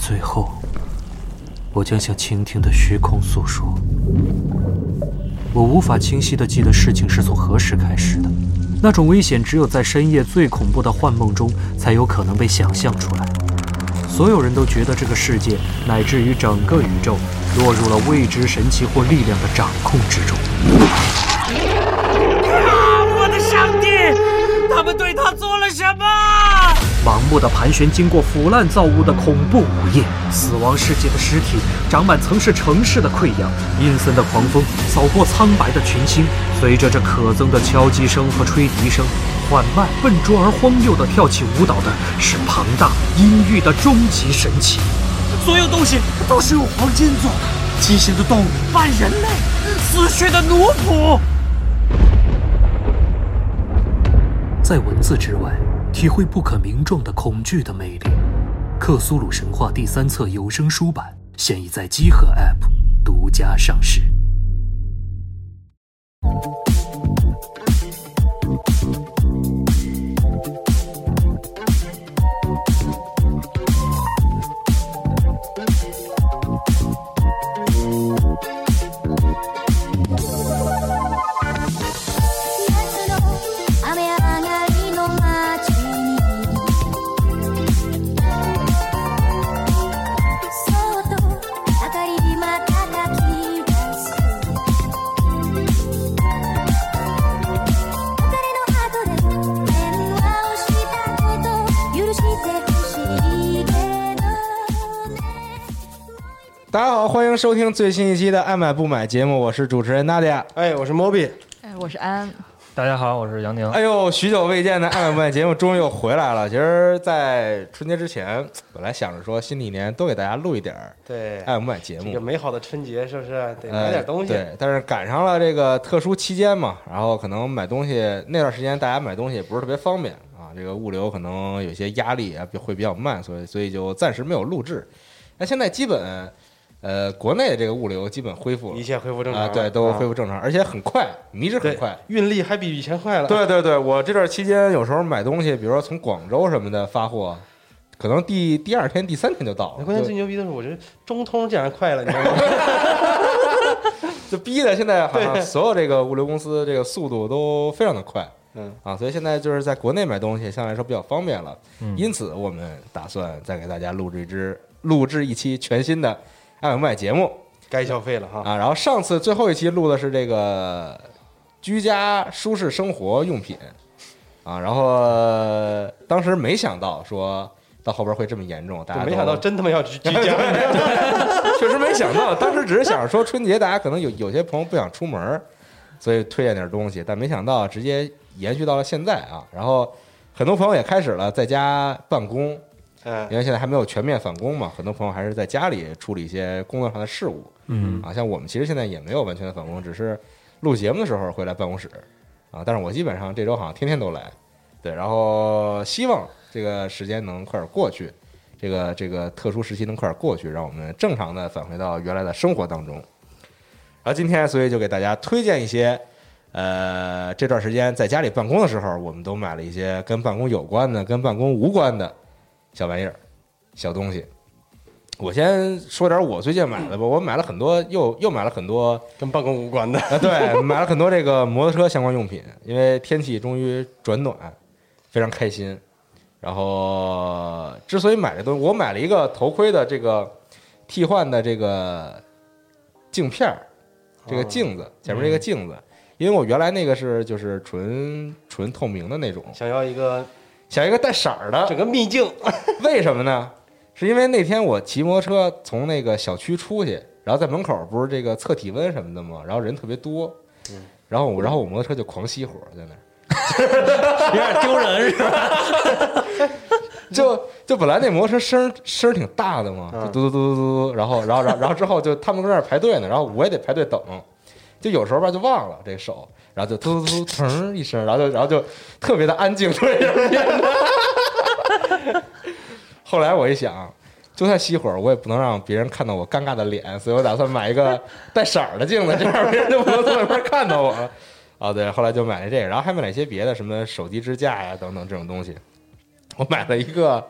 最后，我将向倾听的虚空诉说。我无法清晰的记得事情是从何时开始的，那种危险只有在深夜最恐怖的幻梦中才有可能被想象出来。所有人都觉得这个世界乃至于整个宇宙落入了未知神奇或力量的掌控之中。啊！我的上帝！他们对他做了什么？盲目的盘旋，经过腐烂造物的恐怖午夜，死亡世界的尸体长满曾是城市的溃疡，阴森的狂风扫过苍白的群星，随着这可憎的敲击声和吹笛声，缓慢、笨拙而荒谬的跳起舞蹈的是庞大阴郁的终极神器。所有东西都是用黄金做的，畸形的动物半人类，死去的奴仆。在文字之外，体会不可名状的恐惧的魅力。《克苏鲁神话》第三册有声书版现已在机核 App 独家上市。收听最新一期的《爱买不买》节目，我是主持人娜迪亚。哎，我是 Moby，哎，我是安，大家好，我是杨宁。哎呦，许久未见的《爱买不买》节目终于又回来了。其实，在春节之前，本来想着说新的一年多给大家录一点儿对《爱买不买》节目这个，美好的春节是不是得呃买点东西？对，但是赶上了这个特殊期间嘛，然后可能买东西那段时间大家买东西也不是特别方便啊，这个物流可能有些压力啊，会比较慢，所以所以就暂时没有录制。那现在基本，呃，国内这个物流基本恢复了一切恢复正常啊，对，都恢复复正常，而且很快，迷之很快。运力还比以前快了。对对对，我这段期间有时候买东西，比如说从广州什么的发货，可能第第二天、第三天就到了，那关键最牛逼的是，我觉得中通竟然快了，你知道吗？就逼的现在好像所有这个物流公司这个速度都非常的快嗯，啊，所以现在就是在国内买东西相对来说比较方便了。嗯因此，我们打算再给大家录制一支录制一期全新的爱买不买节目该消费了哈。啊。然后上次最后一期录的是这个居家舒适生活用品啊，然后呃当时没想到说到后边会这么严重，大家没想到真他妈要居 居家，确实没想到，当时只是想着说春节大家可能有有些朋友不想出门，所以推荐点东西，但没想到直接延续到了现在啊。然后很多朋友也开始了在家办公，嗯因为现在还没有全面返工嘛，很多朋友还是在家里处理一些工作上的事务嗯啊。像我们其实现在也没有完全的返工，只是录节目的时候会来办公室啊。但是我基本上这周好像天天都来，对，然后希望这个时间能快点过去。这个这个特殊时期能快点过去，让我们正常的返回到原来的生活当中。然后今天，所以就给大家推荐一些，呃，这段时间在家里办公的时候，我们都买了一些跟办公有关的、跟办公无关的小玩意儿、小东西。我先说点我最近买的吧，我买了很多，又又买了很多跟办公无关的。啊，对，买了很多这个摩托车相关用品，因为天气终于转暖，非常开心。然后，之所以买这东西，我买了一个头盔的这个替换的这个镜片儿，这个镜子前面这个镜子，因为我原来那个是就是纯纯透明的那种，想要一个想一个带色儿的。整，个秘境，为什么呢？是因为那天我骑摩托车从那个小区出去，然后在门口不是这个测体温什么的吗？然后人特别多，然后我然后我摩托车就狂熄火在那儿，有点丢人是吧？就就本来那摩托车声声挺大的嘛，嘟嘟嘟嘟嘟，然后然后然后然后之后就他们搁那儿排队呢，然后我也得排队等，就有时候吧就忘了这手，然后就突突突腾一声，然后就然后就特别的安静，突然间。后来我一想，就算熄火，我也不能让别人看到我尴尬的脸，所以我打算买一个带色儿的镜子，这样别人就不能从外边看到我了。啊，对，后来就买了这个，然后还买了一些别的，什么手机支架呀等等这种东西。我买了一个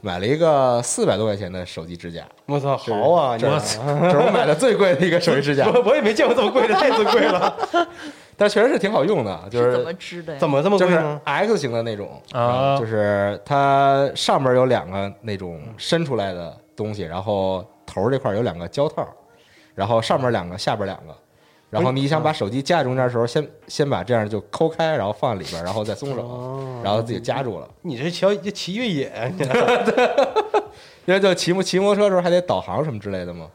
买了一个四百多块钱的手机支架，我操，好啊！我这是这是我买的最贵的一个手机支架，我我也没见过这么贵的，太尊贵了。但确实是挺好用的，就是怎么织的呀？怎么这么就是呢？X 型的那种啊就是它上面有两个那种伸出来的东西，然后头这块有两个胶套，然后上面两个，下边两个。然后你想把手机夹在中间的时候，先先把这样就抠开，然后放里边，然后再松手，哦然后自己夹住了。你这骑这骑越野，啊你 因为就骑摩骑摩托车的时候还得导航什么之类的嘛，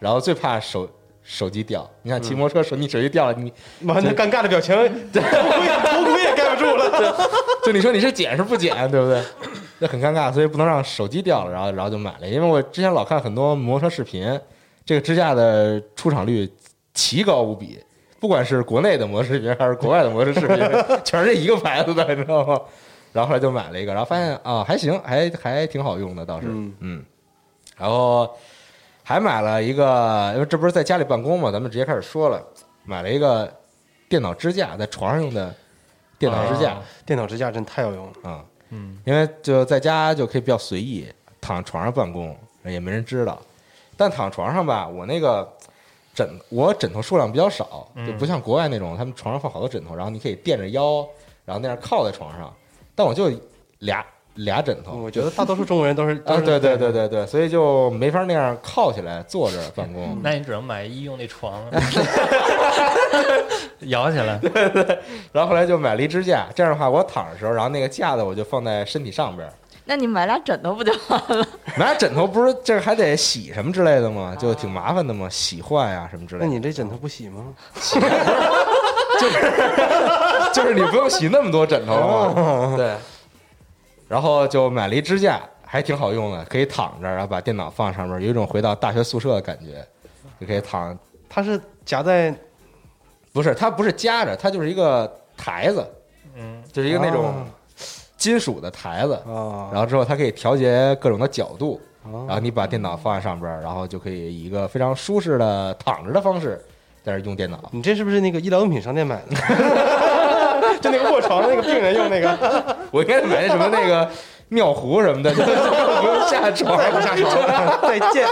然后最怕手手机掉。你看骑摩托车手你手机掉了，你妈那尴尬的表情，头盔头盔也盖不住了。就你说你是捡是不捡，对不对？那很尴尬，所以不能让手机掉了，然后然后就买了。因为我之前老看很多摩托车视频，这个支架的出厂率奇高无比，不管是国内的摩托视频还是国外的摩托视频，全是这一个牌子的，你知道吗？然后后来就买了一个，然后发现啊还行，还还挺好用的，倒是嗯然后还买了一个，因为这不是在家里办公嘛，咱们直接开始说了，买了一个电脑支架，在床上用的电脑支架。啊电脑支架真太有用了。啊，嗯，因为就在家就可以比较随意，躺床上办公也没人知道。但躺床上吧，我那个枕我枕头数量比较少，就不像国外那种，他们床上放好多枕头，然后你可以垫着腰，然后那样靠在床上。但我就俩俩枕头，我觉得大多数中国人都是 啊，对对对对对，所以就没法那样靠起来坐着办公。那你只能买医用那床，摇起来。对对然后后来就买了一支架，这样的话我躺的时候，然后那个架子我就放在身体上边。那你买俩枕头不就完了？买俩枕头不是这还得洗什么之类的吗？就挺麻烦的嘛，洗换呀、什么之类的。那你这枕头不洗吗？洗就是你不用洗那么多枕头哦嘛。对。然后就买了一支架，还挺好用的，可以躺着，然后把电脑放上面，有一种回到大学宿舍的感觉，就可以躺。它是夹在不是，它不是夹着，它就是一个台子，嗯，就是一个那种啊金属的台子。啊，然后之后它可以调节各种的角度，后然后你把电脑放在上边，然后就可以以一个非常舒适的躺着的方式在这用电脑。你这是不是那个医疗用品商店买的？就那个卧床的那个病人用那个，我应该买那什么那个尿壶什么的，就 不用下床，再不下床，再见。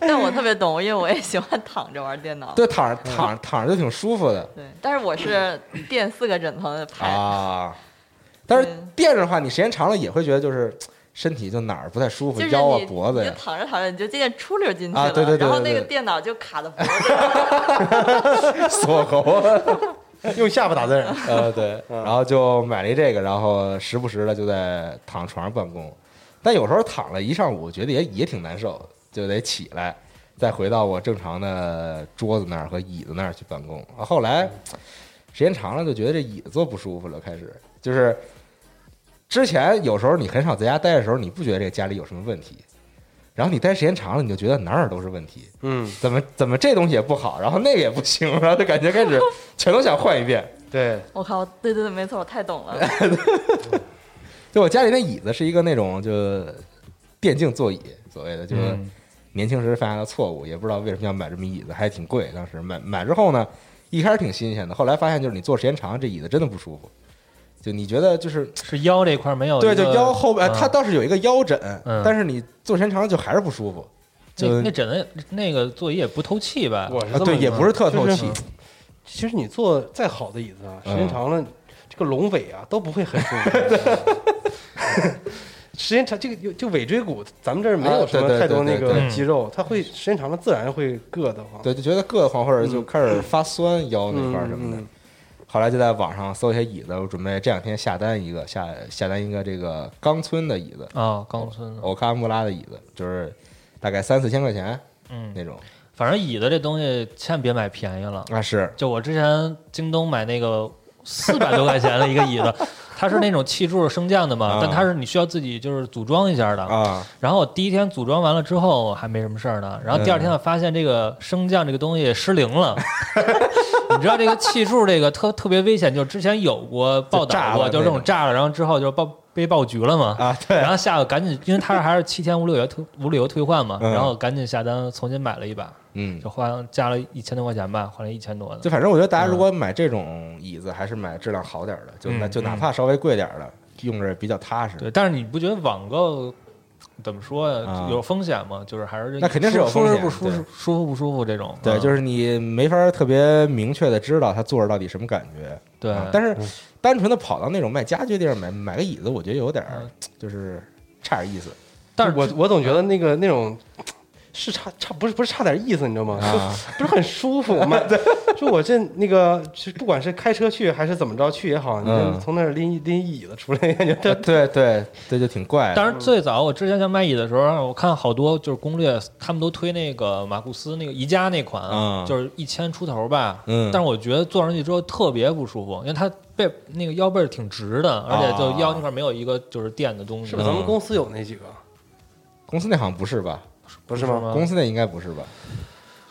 但我特别懂，因为我也喜欢躺着玩电脑。对，躺着躺着躺着就挺舒服的对，但是我是垫四个枕头。啊。但是垫着的话，你时间长了也会觉得就是身体就哪儿不太舒服，就是腰啊脖子呀你就。躺着躺着，你就渐渐出溜进去了，啊对对对然后那个电脑就卡在脖子上。锁喉啊，用下巴打字儿，呃对，然后就买了一这个，然后时不时的就在躺床上办公，但有时候躺了一上午，觉得也也挺难受，就得起来，再回到我正常的桌子那儿和椅子那儿去办公。啊后来时间长了，就觉得这椅子坐不舒服了，开始。就是之前有时候你很少在家待的时候，你不觉得这个家里有什么问题，然后你待时间长了，你就觉得哪儿哪儿都是问题。嗯，怎么怎么这东西也不好，然后那个也不行，然后就感觉开始 全都想换一遍。对，我靠，对对对，没错，我太懂了。就我家里那椅子是一个那种就电竞座椅，所谓的就是嗯年轻时犯下的错误，也不知道为什么要买这么椅子，还挺贵。当时买买之后呢，一开始挺新鲜的，后来发现就是你坐时间长，这椅子真的不舒服。就你觉得就是是腰这块儿没有对，就腰后边，嗯它倒是有一个腰枕，嗯但是你坐时间长了就还是不舒服。就那那枕头那个座椅也不透气吧？我是啊对，也不是特透就是气。其实你坐再好的椅子啊，时间嗯长了，这个龙尾啊都不会很舒服。时间长，这个就就尾椎骨，咱们这儿没有什么太多那个肌肉，它会时间长了自然会硌得慌。对，就觉得硌得慌，或者就开始发酸腰那块儿什么的。嗯嗯后来就在网上搜一些椅子，我准备这两天下单一个，下下单一个这个冈村的椅子，啊，冈村的，欧卡穆拉的椅子，就是大概三四千块钱嗯，那种。反正椅子这东西千万别买便宜了。啊，是就我之前京东买那个四百多块钱的一个椅子，它是那种气柱升降的嘛啊，但它是你需要自己就是组装一下的。啊，然后我第一天组装完了之后还没什么事儿呢，然后第二天我发现这个升降这个东西失灵了。你知道这个气柱这个特特别危险，就是之前有过报道过，就是这种种炸了，然后之后就爆被爆局了嘛。啊，对然后下个赶紧，因为它还是七天无理由退无理由退换嘛，嗯然后赶紧下单重新买了一把，嗯，就花加了一千多块钱吧，花了一千多的。就反正我觉得大家如果买这种椅子，还是买质量好点儿的，就就哪怕稍微贵点儿的，用着比较踏实。对，但是你不觉得网购怎么说呀？啊有风险吗？就是还是那肯定是有风险舒服不舒服，舒服不舒服这种？对，啊就是你没法特别明确的知道他坐着到底什么感觉。对啊，但是单纯的跑到那种卖家具地儿买买个椅子，我觉得有点就是差点意思但是我我总觉得那个那种是差差不是不是差点意思，你知道吗？啊。不是很舒服吗？就我这那个，就不管是开车去还是怎么着去也好，你从那儿拎拎椅子出来，感觉对对对，这就挺怪的。当然，最早我之前想买椅的时候，我看好多就是攻略，他们都推那个马库斯那个宜家那款，嗯就是一千出头吧。嗯但是我觉得坐上去之后特别不舒服，因为它背那个腰背挺直的，而且就腰那块没有一个就是垫的东西。是不是？咱们公司有那几个，公司那好像不是吧？不是吗？公司那应该不是吧？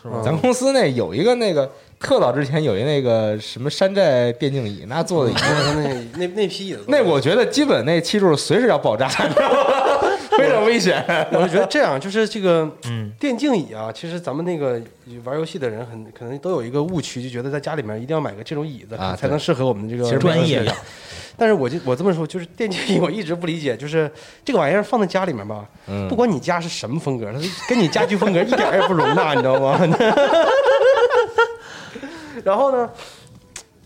是吗？咱公司那有一个那个特早之前有一那个什么山寨电竞椅，那坐的椅子，那那那批椅子，那我觉得基本那气柱随时要爆炸，你知道吗？非常危险。我就觉得这样，就是这个嗯，电竞椅啊，其实咱们那个玩游戏的人很可能都有一个误区，就觉得在家里面一定要买个这种椅子，啊才能适合我们这个其实专业玩游戏但是我就我这么说，就是电竞椅，我一直不理解，就是这个玩意儿放在家里面吧，嗯不管你家是什么风格，它跟你家居风格一点也不容纳，你知道吗？然后呢，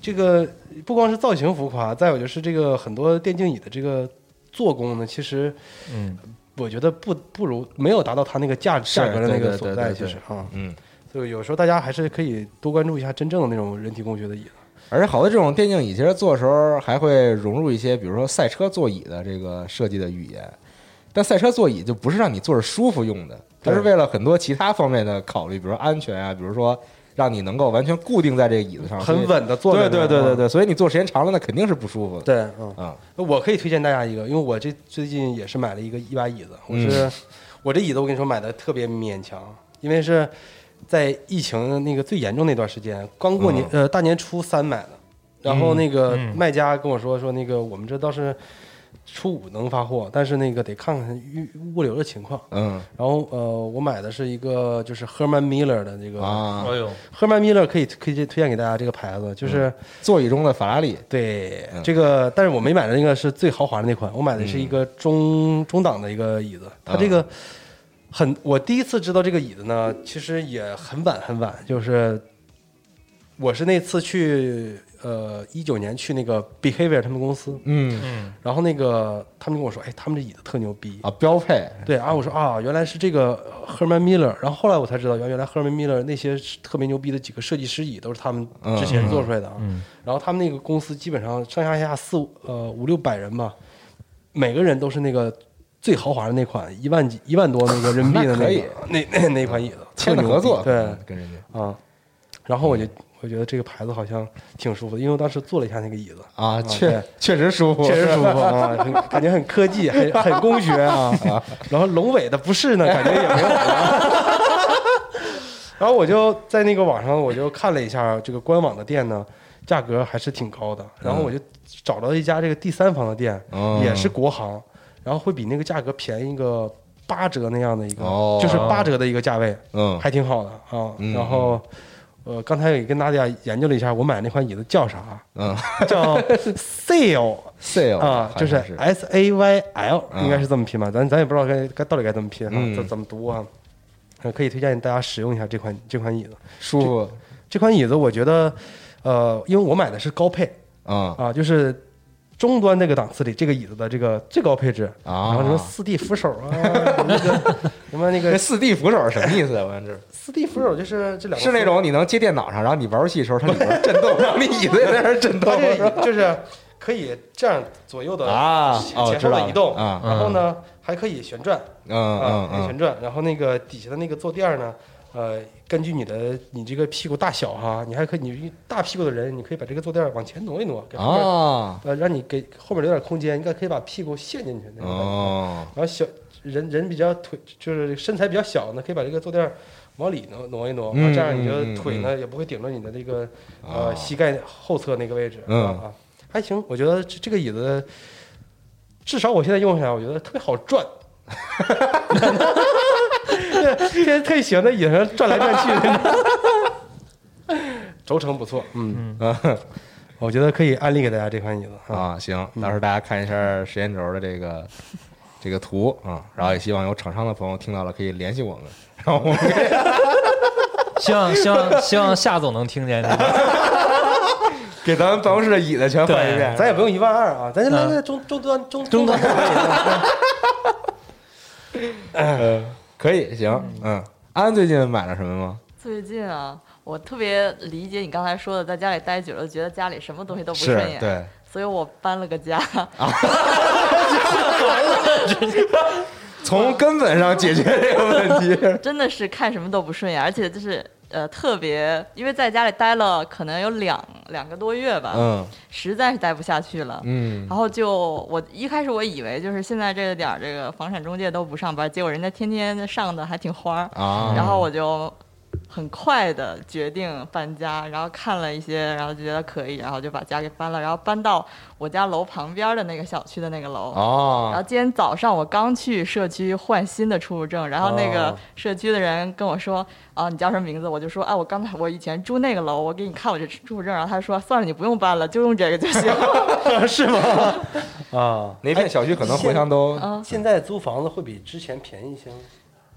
这个不光是造型浮夸，再有就是这个很多电竞椅的这个做工呢，其实嗯，我觉得不不如没有达到它那个价是价格的那个所在，其实啊，嗯，所以有时候大家还是可以多关注一下真正的那种人体工学的椅子。而且好多这种电竞椅，其实做的时候还会融入一些，比如说赛车座椅的这个设计的语言。但赛车座椅就不是让你坐着舒服用的，它是为了很多其他方面的考虑，比如说安全啊，比如说让你能够完全固定在这个椅子上，很稳的坐在对对对对对，所以你坐时间长了，那肯定是不舒服的。对，嗯，啊，我可以推荐大家一个，因为我这最近也是买了一个一把椅子，我嗯。是、我这椅子我跟你说买的特别勉强，因为是在疫情那个最严重那段时间，刚过年、呃大年初三买的，然后那个卖家跟我说说那个我们这倒是初五能发货，但是那个得看看预物流的情况。嗯。然后呃，我买的是一个就是 Herman Miller 的这个、啊，哎呦，Herman Miller 可以可以推荐给大家这个牌子，就是。座椅中的法拉利，对嗯。这个，但是我没买的那个是最豪华的那款，我买的是一个中中档的一个椅子。它这个很，我第一次知道这个椅子呢，其实也很晚很晚，就是我是那次去呃一九年去那个 Behavior 他们公司，嗯。嗯，然后那个他们跟我说，哎，他们这椅子特牛逼。啊，标配，对啊，我说啊，原来是这个呃 Herman Miller，然后后来我才知道，原原来 Herman Miller 那些特别牛逼的几个设计师椅都是他们之前做出来的啊。嗯然后他们那个公司基本上上上下下四五呃五六百人吧，每个人都是那个最豪华的那款，一万几一万多那个人民币的那那个那那那款椅子，签了特牛合作，对。嗯跟人家。啊。然后我就我觉得这个牌子好像挺舒服的，因为我当时坐了一下那个椅子，啊，确确实舒服，确实舒服啊，很感觉很科技，很很工学 啊。然后龙尾的不是呢，感觉也没有了。然后我就在那个网上，我就看了一下这个官网的店呢，价格还是挺高的。然后我就找到一家这个第三方的店，嗯也是国行，然后会比那个价格便宜个八折那样的一个，哦就是八折的一个价位，嗯还挺好的啊。嗯然后。呃，刚才也跟大家研究了一下，我买那款椅子叫啥？嗯 叫 Sail，sale 啊，就是 S A Y L，嗯应该是这么拼吧？咱咱也不知道该该到底该怎么拼哈，嗯怎怎么读啊？呃可以推荐大家使用一下这款这款椅子。舒服这款椅子我觉得，呃，因为我买的是高配啊啊，就是中端那个档次里这个椅子的这个最高配置，啊。然后什么四 D 扶手啊，那 个什么那个四 D 扶手是什么意思啊？我这四 D 扶手就是这两个是那种你能接电脑上，然后你玩游戏的时候它里边震动，然后你椅子也在那儿震动 就是可以这样左右的啊前后的移动啊然后呢还可以旋转，嗯嗯。旋转，然后那个底下的那个坐垫儿呢，呃，根据你的你这个屁股大小哈，你还可以，你大屁股的人，你可以把这个坐垫往前挪一挪，给嗯后面、啊呃，让你给后面留点空间，应该可以把屁股陷进去那种感觉。哦然后小人人比较腿就是身材比较小呢，可以把这个坐垫往里挪挪一挪，嗯这样你的腿呢也不会顶着你的这个哦呃膝盖后侧那个位置，嗯啊啊，还行，我觉得这这个椅子。至少我现在用下来，我觉得特别好转。现在特别喜欢在椅子上转来转去的，轴承不错，嗯，我觉得可以安利给大家这款椅子啊。啊，行，到时候大家看一下时间轴的这个这个图啊，然后也希望有厂商的朋友听到了可以联系我们，然后我们 希望希望希望夏总能听见这个。给咱们办公室的椅子全换一遍。咱也不用一万二啊，咱就来个中中端中中端就可以行，嗯，安最近买了什么吗？最近啊，我特别理解你刚才说的，在家里待久了，觉得家里什么东西都不顺眼，对，所以我搬了个家。从根本上解决这个问题。真的是看什么都不顺眼，而且就是呃特别，因为在家里待了可能有两两个多月吧，嗯实在是待不下去了。嗯然后就我一开始我以为就是现在这个点儿，这个房产中介都不上班，结果人家天天上的还挺花儿，啊，然后我就很快的决定搬家，然后看了一些，然后就觉得可以，然后就把家给搬了，然后搬到我家楼旁边的那个小区的那个楼。哦然后哦，今天早上我刚去社区换新的出入证，然后那个哦社区的人跟我说：“啊，你叫什么名字？”我就说：“啊，我刚才我以前住那个楼，我给你看我这出入证。”然后他说：“算了，你不用搬了，就用这个就行。是吗？啊，那片小区可能互相都嗯现在租房子会比之前便宜一些吗？”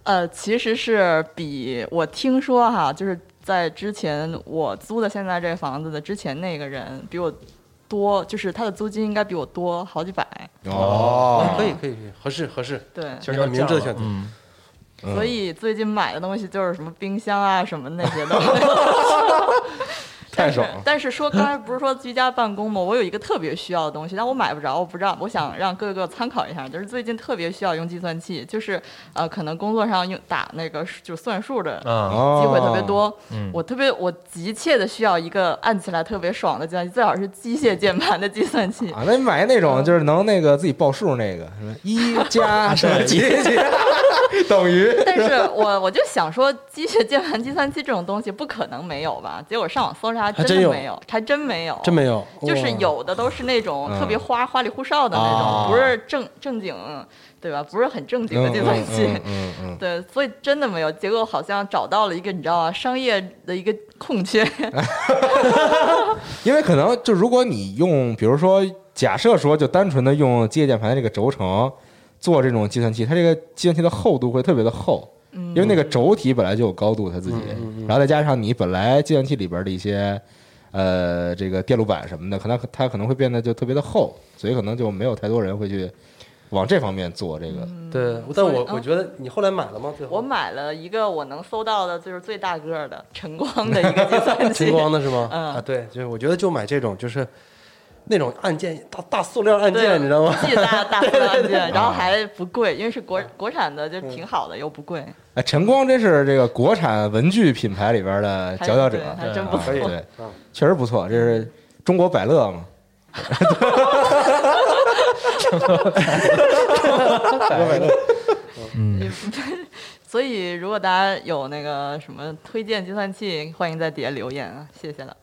呃，其实是比我听说哈，就是在之前我租的现在这房子的之前那个人比我多，就是他的租金应该比我多好几百。哦，可以可以可以，合适合适。对，其实要明智的选择。所以最近买的东西就是什么冰箱啊什么那些东西。太爽了。但是说刚才不是说居家办公吗？我有一个特别需要的东西，但我买不着，我不知道。我想让各个参考一下，就是最近特别需要用计算器，就是呃，可能工作上用打那个就算数的机会特别多。嗯我特别我急切的需要一个按起来特别爽的计算器，最好是机械键盘的计算器。啊，那你买那种就是能那个自己报数那个，什么一加什么几几等于，但是我我就想说，机械键盘计算器这种东西不可能没有吧？结果上网搜查还还真的没有，还真没有，真没有，就是有的都是那种嗯特别花、花里胡哨的那种，啊不是正正经，对吧？不是很正经的计算器。嗯嗯嗯 对，所以真的没有。结果好像找到了一个你知道吗？商业的一个空缺。嗯，因为可能就如果你用，比如说假设说就单纯的用机械键盘这个轴承做这种计算器，它这个计算器的厚度会特别的厚。嗯因为那个轴体本来就有高度，它自己，然后再加上你本来计算器里边的一些，呃，这个电路板什么的，可能它可能会变得就特别的厚，所以可能就没有太多人会去往这方面做这个。对，但我我觉得你后来买了吗？最后我买了一个我能搜到的，就是最大个儿的晨光的一个计算器。晨光的是吗？嗯啊，对，就是我觉得就买这种，就是那种按键大大塑料按键，你知道吗？巨大大 塑料按键，然后还不贵，因为是国国产的，就挺好的，又不贵。哎，晨光真是这个国产文具品牌里边的佼佼者，真不错。可以确实不错，这是中国百乐嘛。所以，如果大家有那个什么推荐计算器，欢迎在底下留言啊，谢谢了。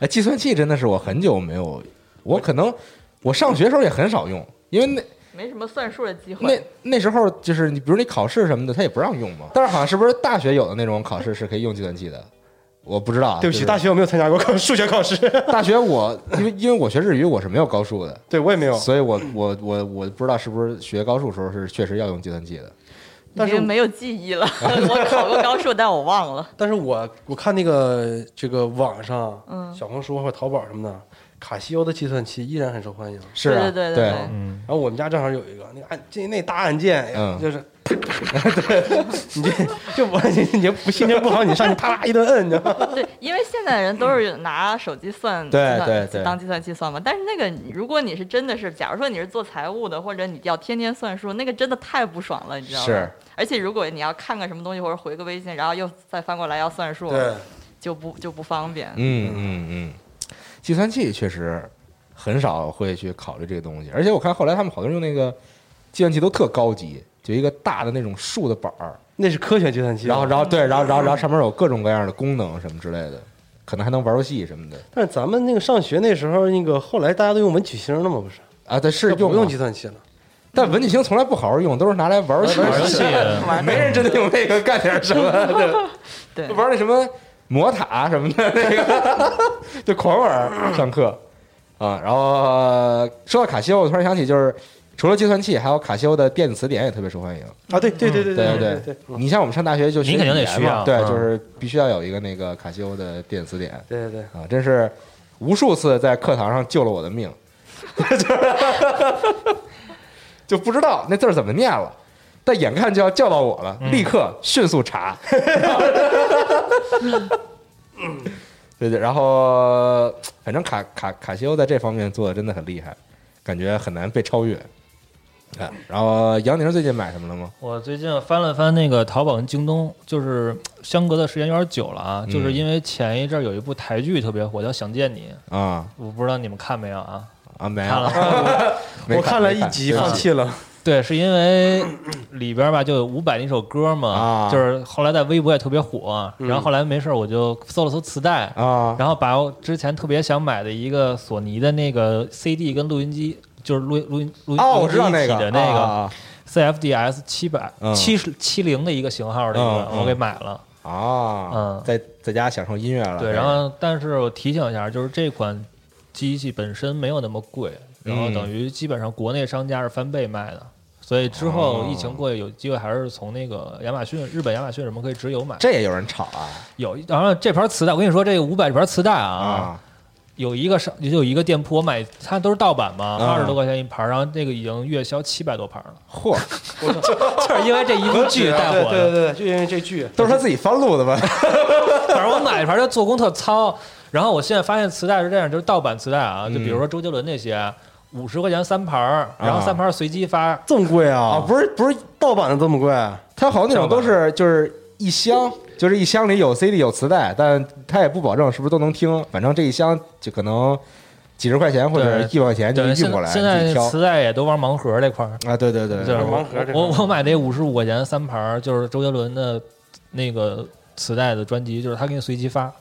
哎，计算器真的是我很久没有，我可能我上学时候也很少用，因为那没什么算数的机会。那那时候就是你，比如你考试什么的，他也不让用嘛。但是好像是不是大学有的那种考试是可以用计算器的？我不知道啊。对不起，就是大学我没有参加过考数学考试，大学我因为因为我学日语，我是没有高数的，对我也没有。所以我我我我不知道是不是学高数时候是确实要用计算器的。但是没有记忆了。我考过高数，但我忘了。但是我我看那个这个网上，嗯小红书或者淘宝什么的，卡西欧的计算器依然很受欢迎。是啊，对对对对对嗯，然后我们家正好有一个那个按这那大按键，就是，对，你这就我你你不心情不好，你上去啪啦一顿摁，你知道吗？对，因为现在人都是拿手机算，对对对当计算器算嘛。但是那个，如果你是真的是，假如说你是做财务的，或者你要天天算数，那个真的太不爽了，你知道吗？是。而且如果你要看个什么东西或者回个微信，然后又再翻过来要算数，对，就不就不方便。嗯嗯嗯，计算器确实很少会去考虑这个东西，而且我看后来他们好多人用那个计算器都特高级，就一个大的那种竖的板儿，那是科学计算器。然后然后对，然后然后然后上面有各种各样的功能什么之类的，可能还能玩游戏什么的但是咱们那个上学那时候，那个后来大家都用文曲星了嘛，不是？啊。对是就不用计算器了。但文曲星从来不好好用，都是拿来玩游戏玩游戏没人真的用那个干点什么的。对，玩那什么魔塔什么的，那个 就狂玩上课。啊。然后、呃说到卡西欧，我突然想起，就是除了计算器，还有卡西欧的电子词典也特别受欢迎。啊，对对对对对对对你像我们上大学就你肯定得需要对，嗯就是必须要有一个那个卡西欧的电子词典对对对，啊，真是无数次在课堂上救了我的命，就是 就不知道那字儿怎么念了。但眼看就要叫到我了，嗯立刻迅速查。对对，然后反正卡卡卡西欧在这方面做的真的很厉害，感觉很难被超越。啊，然后杨宁最近买什么了吗？我最近翻了翻那个淘宝跟京东，就是相隔的时间有点久了啊，嗯就是因为前一阵儿有一部台剧特别火，叫《想见你》，啊我不知道你们看没有啊？啊，没看了 有，我看了一集放弃了。对，是因为里边吧就有伍佰那首歌嘛，啊就是后来在微博也特别火，嗯然后后来没事儿我就搜了搜磁带，啊然后把我之前特别想买的一个索尼的那个 CD 跟录音机，就是录音录音录音哦，我知道那个体的那个啊 CFDS 七百嗯七十七零的一个型号的一个，我给买了。啊，嗯在在家享受音乐了。对，然后但是我提醒一下，就是这款机器本身没有那么贵，然后嗯等于基本上国内商家是翻倍卖的。所以之后哦疫情过去，有机会还是从那个亚马逊、日本亚马逊什么可以直邮买。这也有人炒啊。有，然后这盘磁带，我跟你说，这个五百这盘磁带啊，啊。有一个商就有一个店铺，我买它都是盗版嘛，啊。二十多块钱一盘，然后这个已经月销七百多盘了，嚯，就是因为这一部剧带火的。对对对，就因为这剧，都是他自己翻录的吧？反正我买一盘它做工特糙，然后我现在发现磁带是这样，就是盗版磁带啊，就比如说周杰伦那些，五十块钱三盘儿，然后三盘儿随机发。这么贵啊？啊，不是不是，盗版的这么贵？啊他好像那种都是就是一箱，就是一箱里有 CD 有磁带，但他也不保证是不是都能听，反正这一箱就可能几十块钱或者对一百块钱就对，现运过来，现自己挑在磁带也都玩盲盒这块儿，啊，对对对就是，盲盒这块我我买那五十五块钱三盘儿，就是周杰伦的那个磁带的专辑，就是他给你随机发。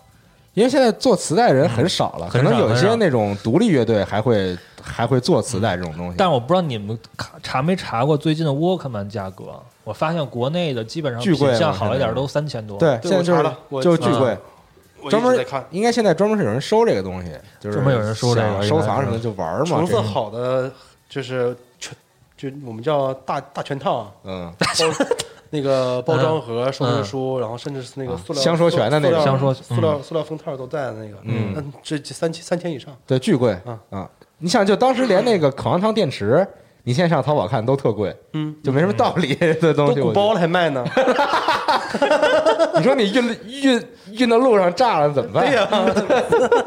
因为现在做磁带人很少了，可能有一些那种独立乐队还会还会做磁带这种东西，但是我不知道你们查查没查过最近的沃克曼价格，我发现国内的基本上巨贵品相好一点都三千多。对，现在就是就巨贵，我专门看。应该现在专门是有人收这个东西，就是专门有人收这个收藏什么的就玩嘛，成色，好的，就是全就我们叫大大全套啊，嗯，包那个包装盒、说明书，然后甚至是那个塑料香说全的那种。塑料香说塑料塑料封套都在的那个，嗯，这这三千三千以上，对，巨贵。啊啊！你想，就当时连那个口香糖电池，你现在上淘宝看都特贵，嗯，就没什么道理的东西。我觉鼓包了还卖呢，你说你运运运到路上炸了怎么办？对呀，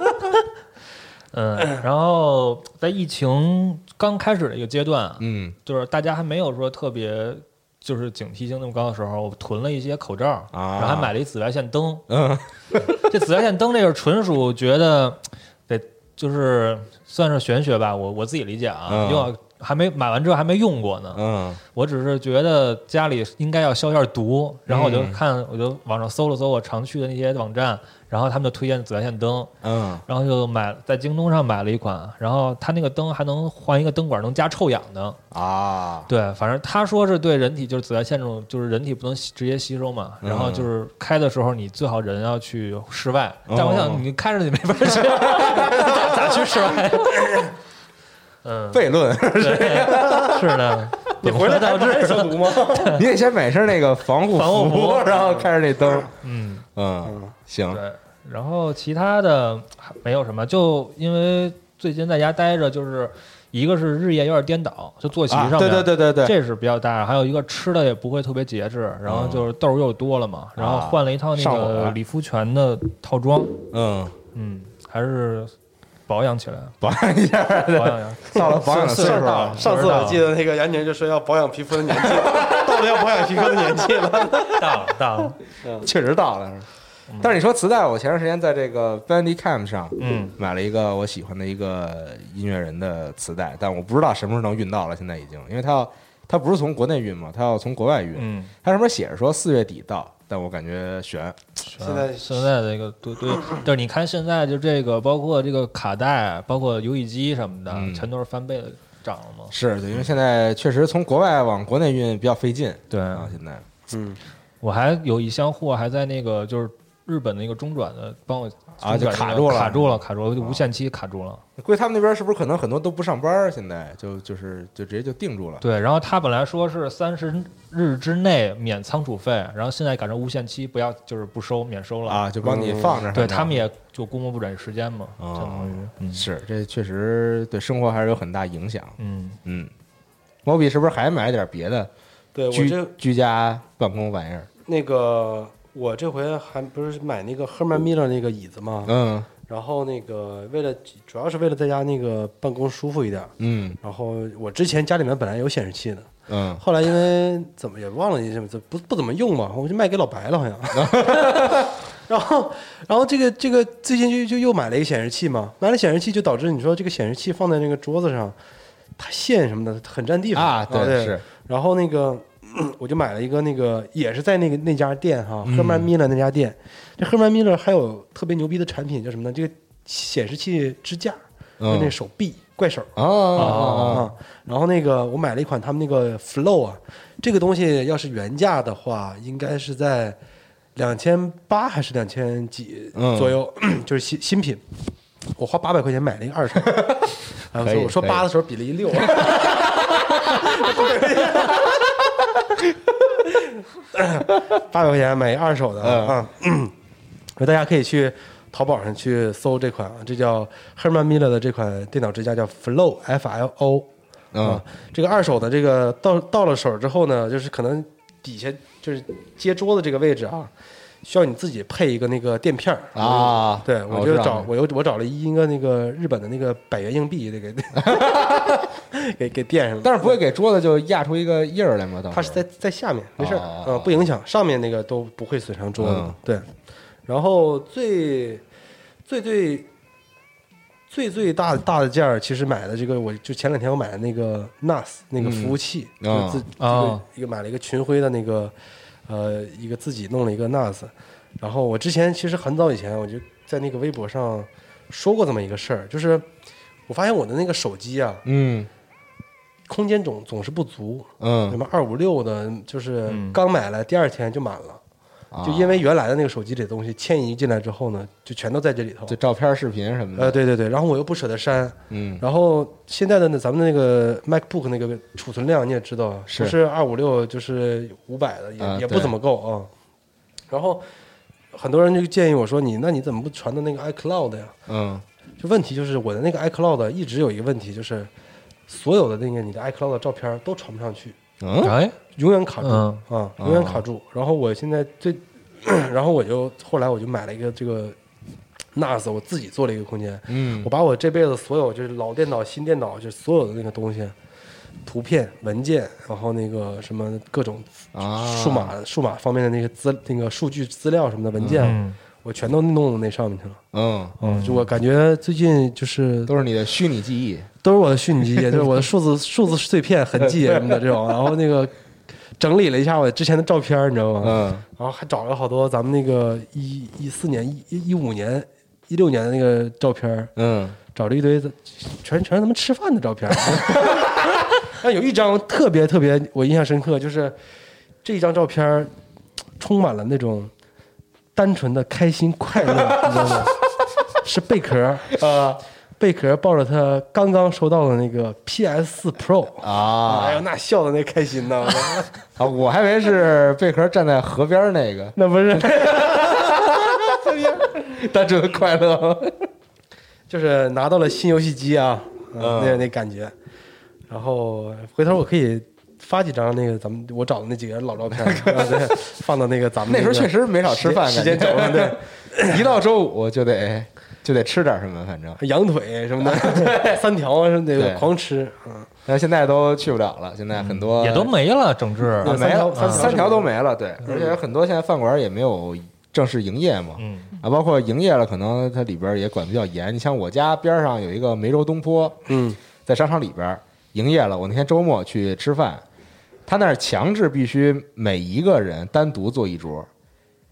嗯，然后在疫情刚开始的一个阶段，嗯就是大家还没有说特别就是警惕性那么高的时候，我囤了一些口罩，啊然后还买了一紫外线灯。嗯这紫外线灯这个纯属觉得得就是算是玄学吧，我我自己理解啊，嗯。因为我还没买完之后还没用过呢。嗯。我只是觉得家里应该要消一下毒，然后我就嗯。看，我就网上搜了搜我常去的那些网站，然后他们就推荐紫外线灯，嗯。然后就买在京东上买了一款，然后它那个灯还能换一个灯管，能加臭氧的。啊，对，反正他说是对人体就是紫外线这种，就是人体不能吸直接吸收嘛。嗯。然后就是开的时候，你最好人要去室外，但我哦想你开着你没法去，咋咋去室外？嗯，悖论，对，是的，你回来本末倒置还得消毒吗？你得先买身那个防护防护服。然后开着那灯，嗯，嗯，行，对。然后其他的还没有什么，就因为最近在家待着，就是一个是日夜有点颠倒，就作息啊上面，对对对对对，这是比较大，还有一个吃的也不会特别节制，然后就是痘儿又多了嘛，然后换了一套那个理肤泉的套装，嗯，嗯，还是保养起来，保养一下，保养一下。到了保养的岁数了了，上次我记得那个杨宁就说要保养皮肤的年纪，到了要保养皮肤的年纪了。到了到了，确实到了。但是你说磁带，我前段时间在这个 Bandicam 上，嗯，买了一个我喜欢的一个音乐人的磁带，但我不知道什么时候能运到了。现在已经，因为他要他不是从国内运嘛，他要从国外运。嗯，他上面写着说四月底到，但我感觉悬。现在现在这个对对，但 是你看现在就这个，包括这个卡带，包括游戏机什么的，嗯全都是翻倍的涨了嘛。是对，因为现在确实从国外往国内运比较费劲对，啊。现在嗯，我还有一箱货还在那个就是日本那个中转的帮我啊就卡住了卡住了，卡住了，就无限期卡住了。估计他们那边是不是可能很多都不上班？现在就就是就直接就定住了。对，然后他本来说是三十日之内免仓储费，然后现在改成无限期，不要就是不收免收了。啊，就帮你放着。对他们也就估摸不准时间嘛，哦相当于嗯是这确实对生活还是有很大影响。嗯嗯，毛笔是不是还买点别的对我这居家办公玩意儿？那个我这回还不是买那个 Herman Miller 那个椅子嘛，嗯。然后那个为了主要是为了在家那个办公舒服一点。嗯。然后我之前家里面本来有显示器的，嗯。后来因为怎么也忘了怎么不不怎么用嘛，我就卖给老白了好像。然后，然后这个这个最近就就又买了一个显示器嘛，买了显示器就导致你说这个显示器放在那个桌子上，它线什么的很占地方。啊，对对。是，然后那个我就买了一个那个也是在那个那家店哈，嗯赫曼米勒那家店。这赫曼米勒还有特别牛逼的产品叫什么呢？这个显示器支架，就那嗯手臂怪手。啊啊啊啊，然后那个我买了一款他们那个 Flow 啊，这个东西要是原价的话，应该是在两千八还是两千几嗯左右，就是新新品。我花八百块钱买了一个二手，啊，所以以我说八的时候比了一六。八百块钱买一二手的啊，所以 大家可以去淘宝上去搜这款啊，这叫 Herman Miller 的这款电脑支架叫 Flow F L O 嗯。啊，这个二手的这个到到了手之后呢，就是可能底下就是接桌子这个位置啊，需要你自己配一个那个垫片儿。啊对，我就找我又我找了一个那个日本的那个百元硬币，得给给给垫上了。但是不会给桌子就压出一个印儿来吗？到时候。它是在在下面，没事儿，哦嗯，不影响，上面那个都不会损伤桌子嗯。对，然后最最最最最大大的件儿，其实买的这个，我就前两天我买的那个 NAS 那个服务器，嗯。就自啊一个一个买了一个群晖的那个呃一个自己弄了一个 NAS，然后我之前其实很早以前我就在那个微博上说过这么一个事儿，就是我发现我的那个手机啊，嗯空间总总是不足，嗯。什嗯，么二五六的，就是嗯刚买来第二天就满了，啊就因为原来的那个手机里的东西迁移进来之后呢，就全都在这里头就。照片、视频什么的呃，对对对，然后我又不舍得删，嗯然后现在的呢咱们那个 MacBook 那个储存量你也知道啊，是不是二五六就是五百的，也、啊也不怎么够啊。然后很多人就建议我说你那你怎么不传到那个 iCloud 呀？嗯就问题就是我的那个 iCloud 一直有一个问题，就是所有的那个你的 iCloud 的照片都传不上去。嗯哎，永远卡住、嗯啊，永远卡住。然后我现在最，然后我就后来我就买了一个这个 NAS，我自己做了一个空间。嗯我把我这辈子所有就是老电脑、新电脑，就是所有的那个东西，图片、文件，然后那个什么各种啊，数码、数码方面的那个资那个数据资料什么的文件，嗯我全都弄到那上面去了。嗯，嗯，就我感觉最近就是都是你的虚拟记忆，都是我的虚拟记忆，就是我的数字数字碎片痕迹什么的这种，然后那个整理了一下我之前的照片，你知道吗？嗯。然后还找了好多咱们那个一一四年、一一五年、一六年的那个照片，嗯。找了一堆，全全是他们吃饭的照片。但有一张特别特别我印象深刻，就是这一张照片充满了那种单纯的开心快乐，你知道吗？是贝壳啊贝壳抱着他刚刚收到的那个 PS 4 Pro，哎啊呦，那笑的那开心呢！啊！我还以为是贝壳站在河边那个，那不是，单纯的快乐。就是拿到了新游戏机啊，那那感觉。然后回头我可以发几张那个咱们我找的那几个老照片，啊对，放到那个咱们那时候确实没少吃饭，时间感觉轴上，对，一到周五就得就得吃点什么，反正。羊腿什么的，三条啊什么对的，狂吃。嗯，但现在都去不了了，现在很多也都没了，整治。啊没了，三条都没了。对，而且很多现在饭馆也没有正式营业嘛。嗯啊，包括营业了，可能它里边也管比较严。你像我家边上有一个梅州东坡，嗯，在商场里边营业了。我那天周末去吃饭，他那儿强制必须每一个人单独坐一桌。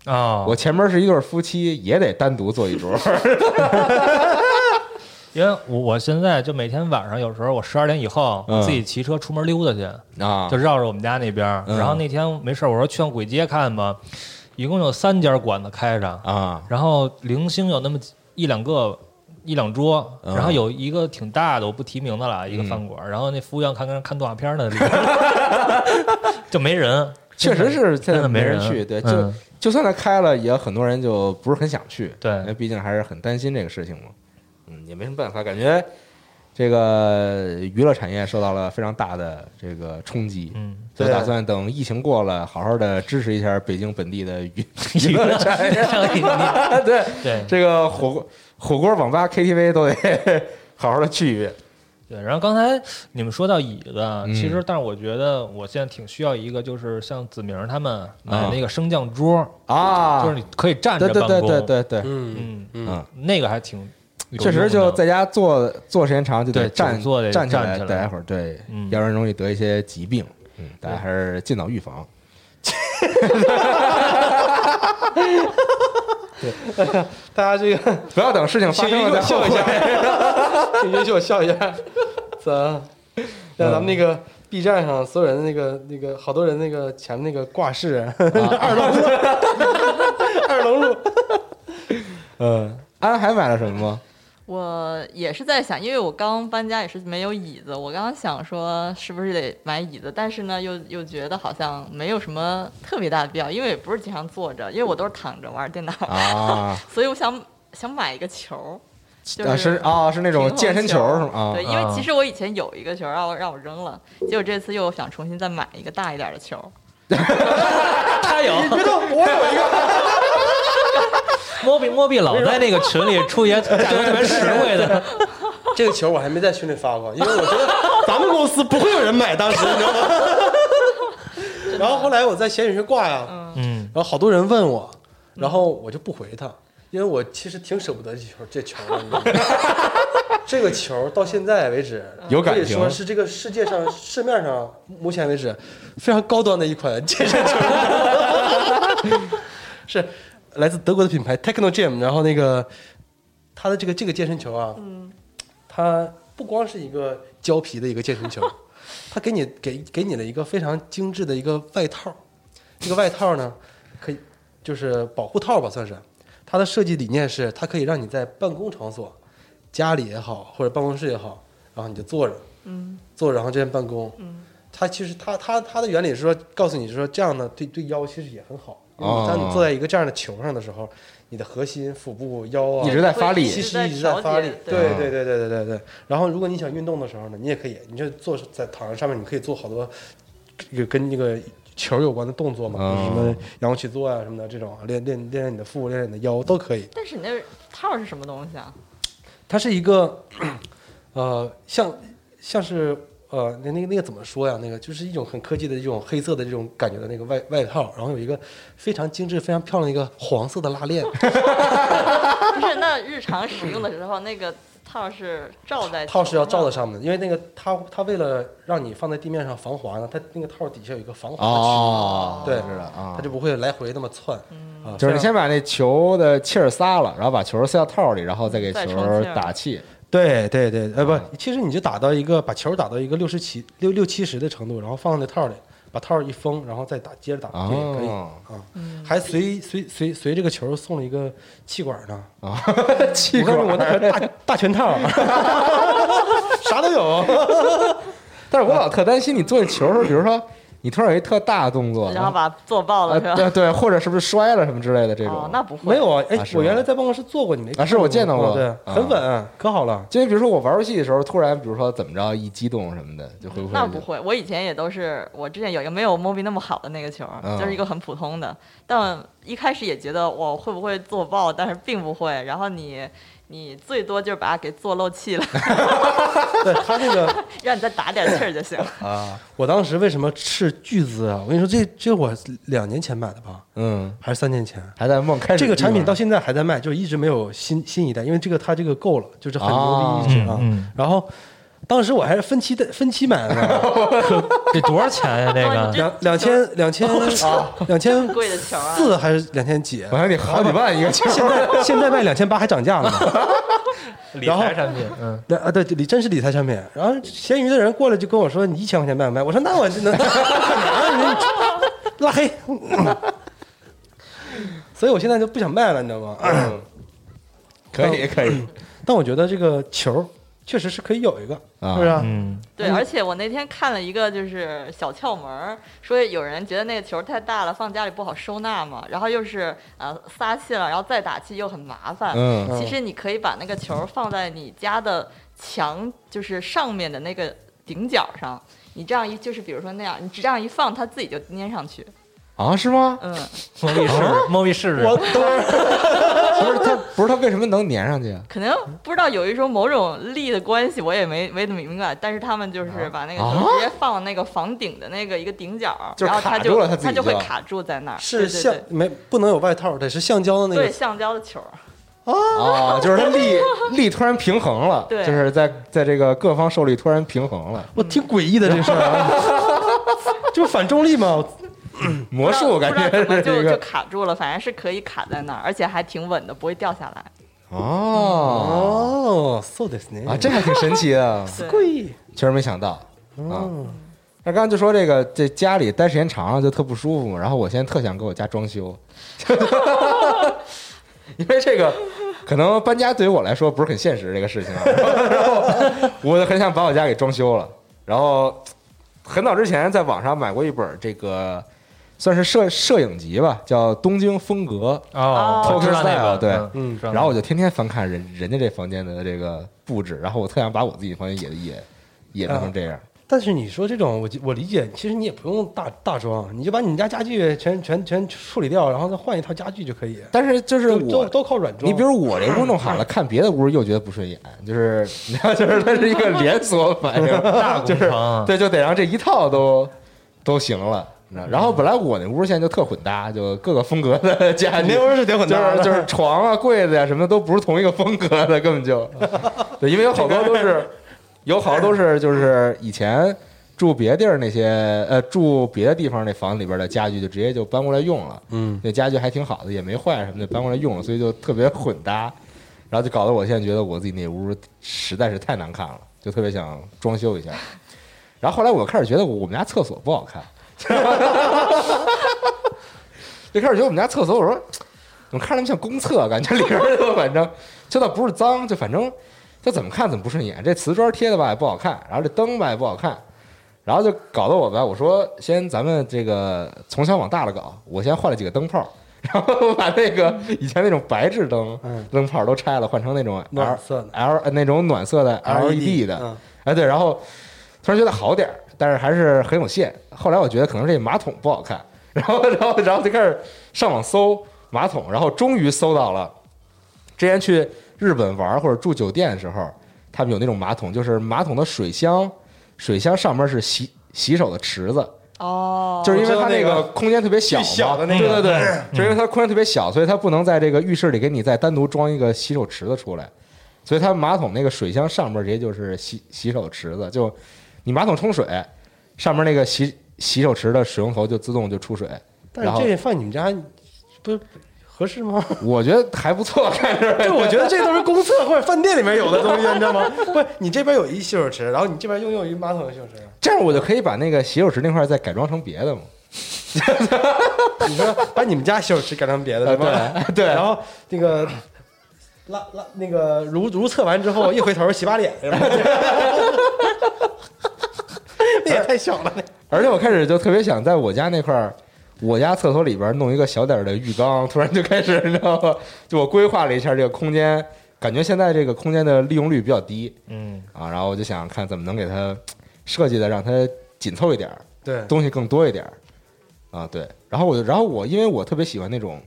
啊，我前面是一对夫妻，也得单独坐一桌。因为我我现在就每天晚上有时候我十二点以后嗯自己骑车出门溜达去，啊就绕着我们家那边然后那天没事儿，我说去趟鬼街看吧，一共有三家馆子开着，啊，然后零星有那么一两个。一两桌，嗯然后有一个挺大的，我不提名的了，一个饭馆，然后那服务员看看看动画片呢，就没人，确实是现在没人去，对，就嗯就算他开了，也很多人就不是很想去，对因为毕竟还是很担心这个事情嘛。嗯，也没什么办法，感觉这个娱乐产业受到了非常大的这个冲击。嗯，就对打算等疫情过了，好好的支持一下北京本地的娱娱乐产业。对，对这个火锅、火锅、网吧、KTV 都得 好好的去一遍。对。然后刚才你们说到椅子，嗯。其实但是我觉得我现在挺需要一个，就是像子明他们买啊那个升降桌，啊，就是你可以站着对对办公，对对对对，嗯嗯，嗯，那个还挺确实就在家坐坐时间长就得对站久坐得站起来待会儿，对。嗯，要不然容易得一些疾病。嗯，大家还是尽早预防。大家这个不要等事情发生了再笑一下。请允许我笑一下，咱让咱们那个 B 站上所有人的那个那个好多人那个前面那个挂饰，二龙路，二龙路，嗯，安还买了什么吗？我也是在想，因为我刚搬家也是没有椅子，我刚刚想说是不是得买椅子，但是呢又又觉得好像没有什么特别大的必要，因为也不是经常坐着，因为我都是躺着玩电脑，啊，所以我想想买一个球，就啊是啊是那种健身球是吗？啊对，因为啊其实我以前有一个球让我让我扔了，结果这次又想重新再买一个大一点的球。他有，别动，我有一个。莫比莫比老在那个群里出现价格特别实惠的，这个球我还没在群里发过，因为我觉得 咱们公司不会有人买，当时你知道吗？然后后来我在闲鱼上挂呀，嗯，然后好多人问我，然后我就不回他，因为我其实挺舍不得这球这球的，你知道吗？这个球到现在为止，可以有感情说是这个世界上市面上目前为止非常高端的一款健身球，是来自德国的品牌 Techno Gym，然后那个它的这个这个健身球啊，它不光是一个胶皮的一个健身球，它给你给给你了一个非常精致的一个外套，这个外套呢，可以就是保护套吧，算是。它的设计理念是，它可以让你在办公场所，家里也好，或者办公室也好，然后你就坐着，嗯坐着然后这样办公。嗯它其实它它它的原理是说，告诉你是说这样呢，对对腰其实也很好。当你坐在一个这样的球上的时候，你的核心、腹部、腰啊，一直在发力，其实一直在发力。对对对对对对对。然后，如果你想运动的时候呢，你也可以，你就坐在躺在上面，你可以做好多有跟那个球有关的动作嘛，什么仰卧起坐啊什么的这种，练练练练你的腹，练练你的腰都可以。但是你那套是什么东西啊？它是一个，呃，像像是呃，那那个那个怎么说呀？那个就是一种很科技的这种黑色的这种感觉的那个外外套，然后有一个非常精致、非常漂亮的一个黄色的拉链。不是，那日常使用的时候那个套是罩在套是要罩在在上面的，因为那个它它为了让你放在地面上防滑呢，它那个套底下有一个防滑哦，对知道啊区，它就不会来回那么窜。嗯，就是你先把那球的气儿撒了，然后把球塞到套里，然后再给球打气。对对对，呃啊不，其实你就打到一个把球打到一个六十七六六七十的程度，然后放在那套里，把套一封，然后再打接着打，这也可以哦啊。还随随随随这个球送了一个气管呢，啊，气我告诉你，我管那可大大全套，啥都有。但是我老特担心你做那球的时候，比如说你突然有一特大动作，然后把做爆啊了是吧？对对，或者是不是摔了什么之类的这哦种，？那不会，没有啊，哎我原来在办公室坐过，你没看啊是我见到过哦对啊，很稳，可好了。就比如说我玩游戏的时候，突然比如说怎么着一激动什么的，就会不会那不会，我以前也都是，我之前有一个没有 Mobi 那么好的那个球，嗯就是一个很普通的，但一开始也觉得我会不会做爆，但是并不会。然后你你最多就是把它给做漏气了，对他这个 让你再打点气儿就行。啊，我当时为什么斥巨资啊？我跟你说，这这我两年前买的吧，嗯，还是三年前？还在梦开始这个产品到现在还在卖，就是一直没有新新一代，因为这个它这个够了，就是很牛逼一直啊。嗯嗯然后当时我还是分期的分期买的呢，得多少钱呀？那个两两千两千两千贵的球啊四还是两千几？我还得好几万一个球，现在现在卖两千八还涨价了呢。理财产品，嗯，对啊，对，理真是理财产品。然后闲鱼的人过来就跟我说：“你一千块钱卖不卖？”我说：“那我这能干嘛？你拉黑。”所以我现在就不想卖了，你知道吗？嗯，可以可以但我觉得这个球确实是可以有一个，啊是不是啊？嗯，对，而且我那天看了一个就是小窍门儿，说有人觉得那个球太大了，放家里不好收纳嘛，然后又是呃撒气了，然后再打气又很麻烦。嗯其实你可以把那个球放在你家的墙，就是上面的那个顶角上。你这样一就是比如说那样，你这样一放，它自己就粘上去。啊是吗？嗯，猫咪试试，莫比试试。我等会儿不是他不是他为什么能粘上去啊？可能不知道有一种某种力的关系，我也没没怎么明白。但是他们就是把那个直接放那个房顶的那个一个顶角，然后它就了它就就会卡住在那儿。是橡没不能有外套，得是橡胶的那个对个。橡胶的球。啊，就是它力力突然平衡了，对就是在在这个各方受力突然平衡了，我挺诡异的这事儿啊，就反重力嘛。魔术我感觉就就卡住了，反正是可以卡在那儿，而且还挺稳的，不会掉下来。哦。哦，so this 呢啊，这还挺神奇的，确实没想到。啊。哦，那刚刚就说这个这家里待时间长了就特不舒服嘛，然后我现在特想给我家装修，因为这个可能搬家对于我来说不是很现实这个事情啊，然后我很想把我家给装修了，然后很早之前在网上买过一本这个算是摄摄影集吧，叫《东京风格哦，我知道那个，对嗯嗯知道》，然后我就天天翻看人人家这房间的这个布置，然后我特想把我自己房间也也也弄成这样。但是你说这种，我我理解，其实你也不用大大装，你就把你们家家具全全全处理掉，然后再换一套家具就可以。但是就是都都我都靠软装。你比如我这屋弄好了，看别的屋又觉得不顺眼，就是你知道，就是它是一个连锁反应，大工就是程，对，就得让这一套都都行了。你知道然后本来我那屋现在就特混搭，就各个风格的家具，那屋是挺混搭的，就是就是床啊、柜子呀、什么的都不是同一个风格的，根本就。对，因为有好多都是有好多都是就是以前住别地儿那些呃住别的地方那房子里边的家具就直接就搬过来用了，嗯，那家具还挺好的，也没坏什么的，搬过来用了，所以就特别混搭，然后就搞得我现在觉得我自己那屋实在是太难看了，就特别想装修一下。然后后来我开始觉得我们家厕所不好看，就开始觉得我们家厕所，我说怎么看着那么像公厕，感觉里边儿就反正就倒不是脏，就反正就怎么看怎么不顺眼。这瓷砖贴的吧也不好看，然后这灯吧也不好看，然后就搞得我吧，我说先咱们这个从小往大了搞，我先换了几个灯泡，然后把那个以前那种白炽灯嗯灯泡都拆了，换成那种 L 暖色的。L 呃那种暖色的 LED 的，嗯。哎对，然后突然觉得好点儿，但是还是很有限。后来我觉得可能这马桶不好看，然后然后然后就开始上网搜马桶，然后终于搜到了。之前去日本玩或者住酒店的时候，他们有那种马桶，就是马桶的水箱，水箱上面是洗洗手的池子，哦，就是因为它那个个空间特别小嘛，小的那个对对对，就是因为它空间特别小，所以它不能在这个浴室里给你再单独装一个洗手池子出来，所以它马桶那个水箱上面直接就是洗洗手池子，就你马桶冲水，上面那个洗洗手池的水龙头就自动就出水，但是这放你们家不是合适吗？我觉得还不错，看着就我觉得这都是公厕或者饭店里面有的东西，你知道吗？不是，你这边有一洗手池，然后你这边又有一马桶的洗手池，这样我就可以把那个洗手池那块儿再改装成别的嘛。你说把你们家洗手池改成别的，对吧？对对，然后那个拉拉那个如如厕完之后，一回头洗把脸，是吧？那 也太小了，那而且我开始就特别想在我家那块儿，我家厕所里边弄一个小点儿的浴缸，突然就开始，你知道吗？就我规划了一下这个空间，感觉现在这个空间的利用率比较低嗯，啊，然后我就想看怎么能给它设计的让它紧凑一点儿，对东西更多一点儿啊，对。然后我就，然后我因为我特别喜欢那种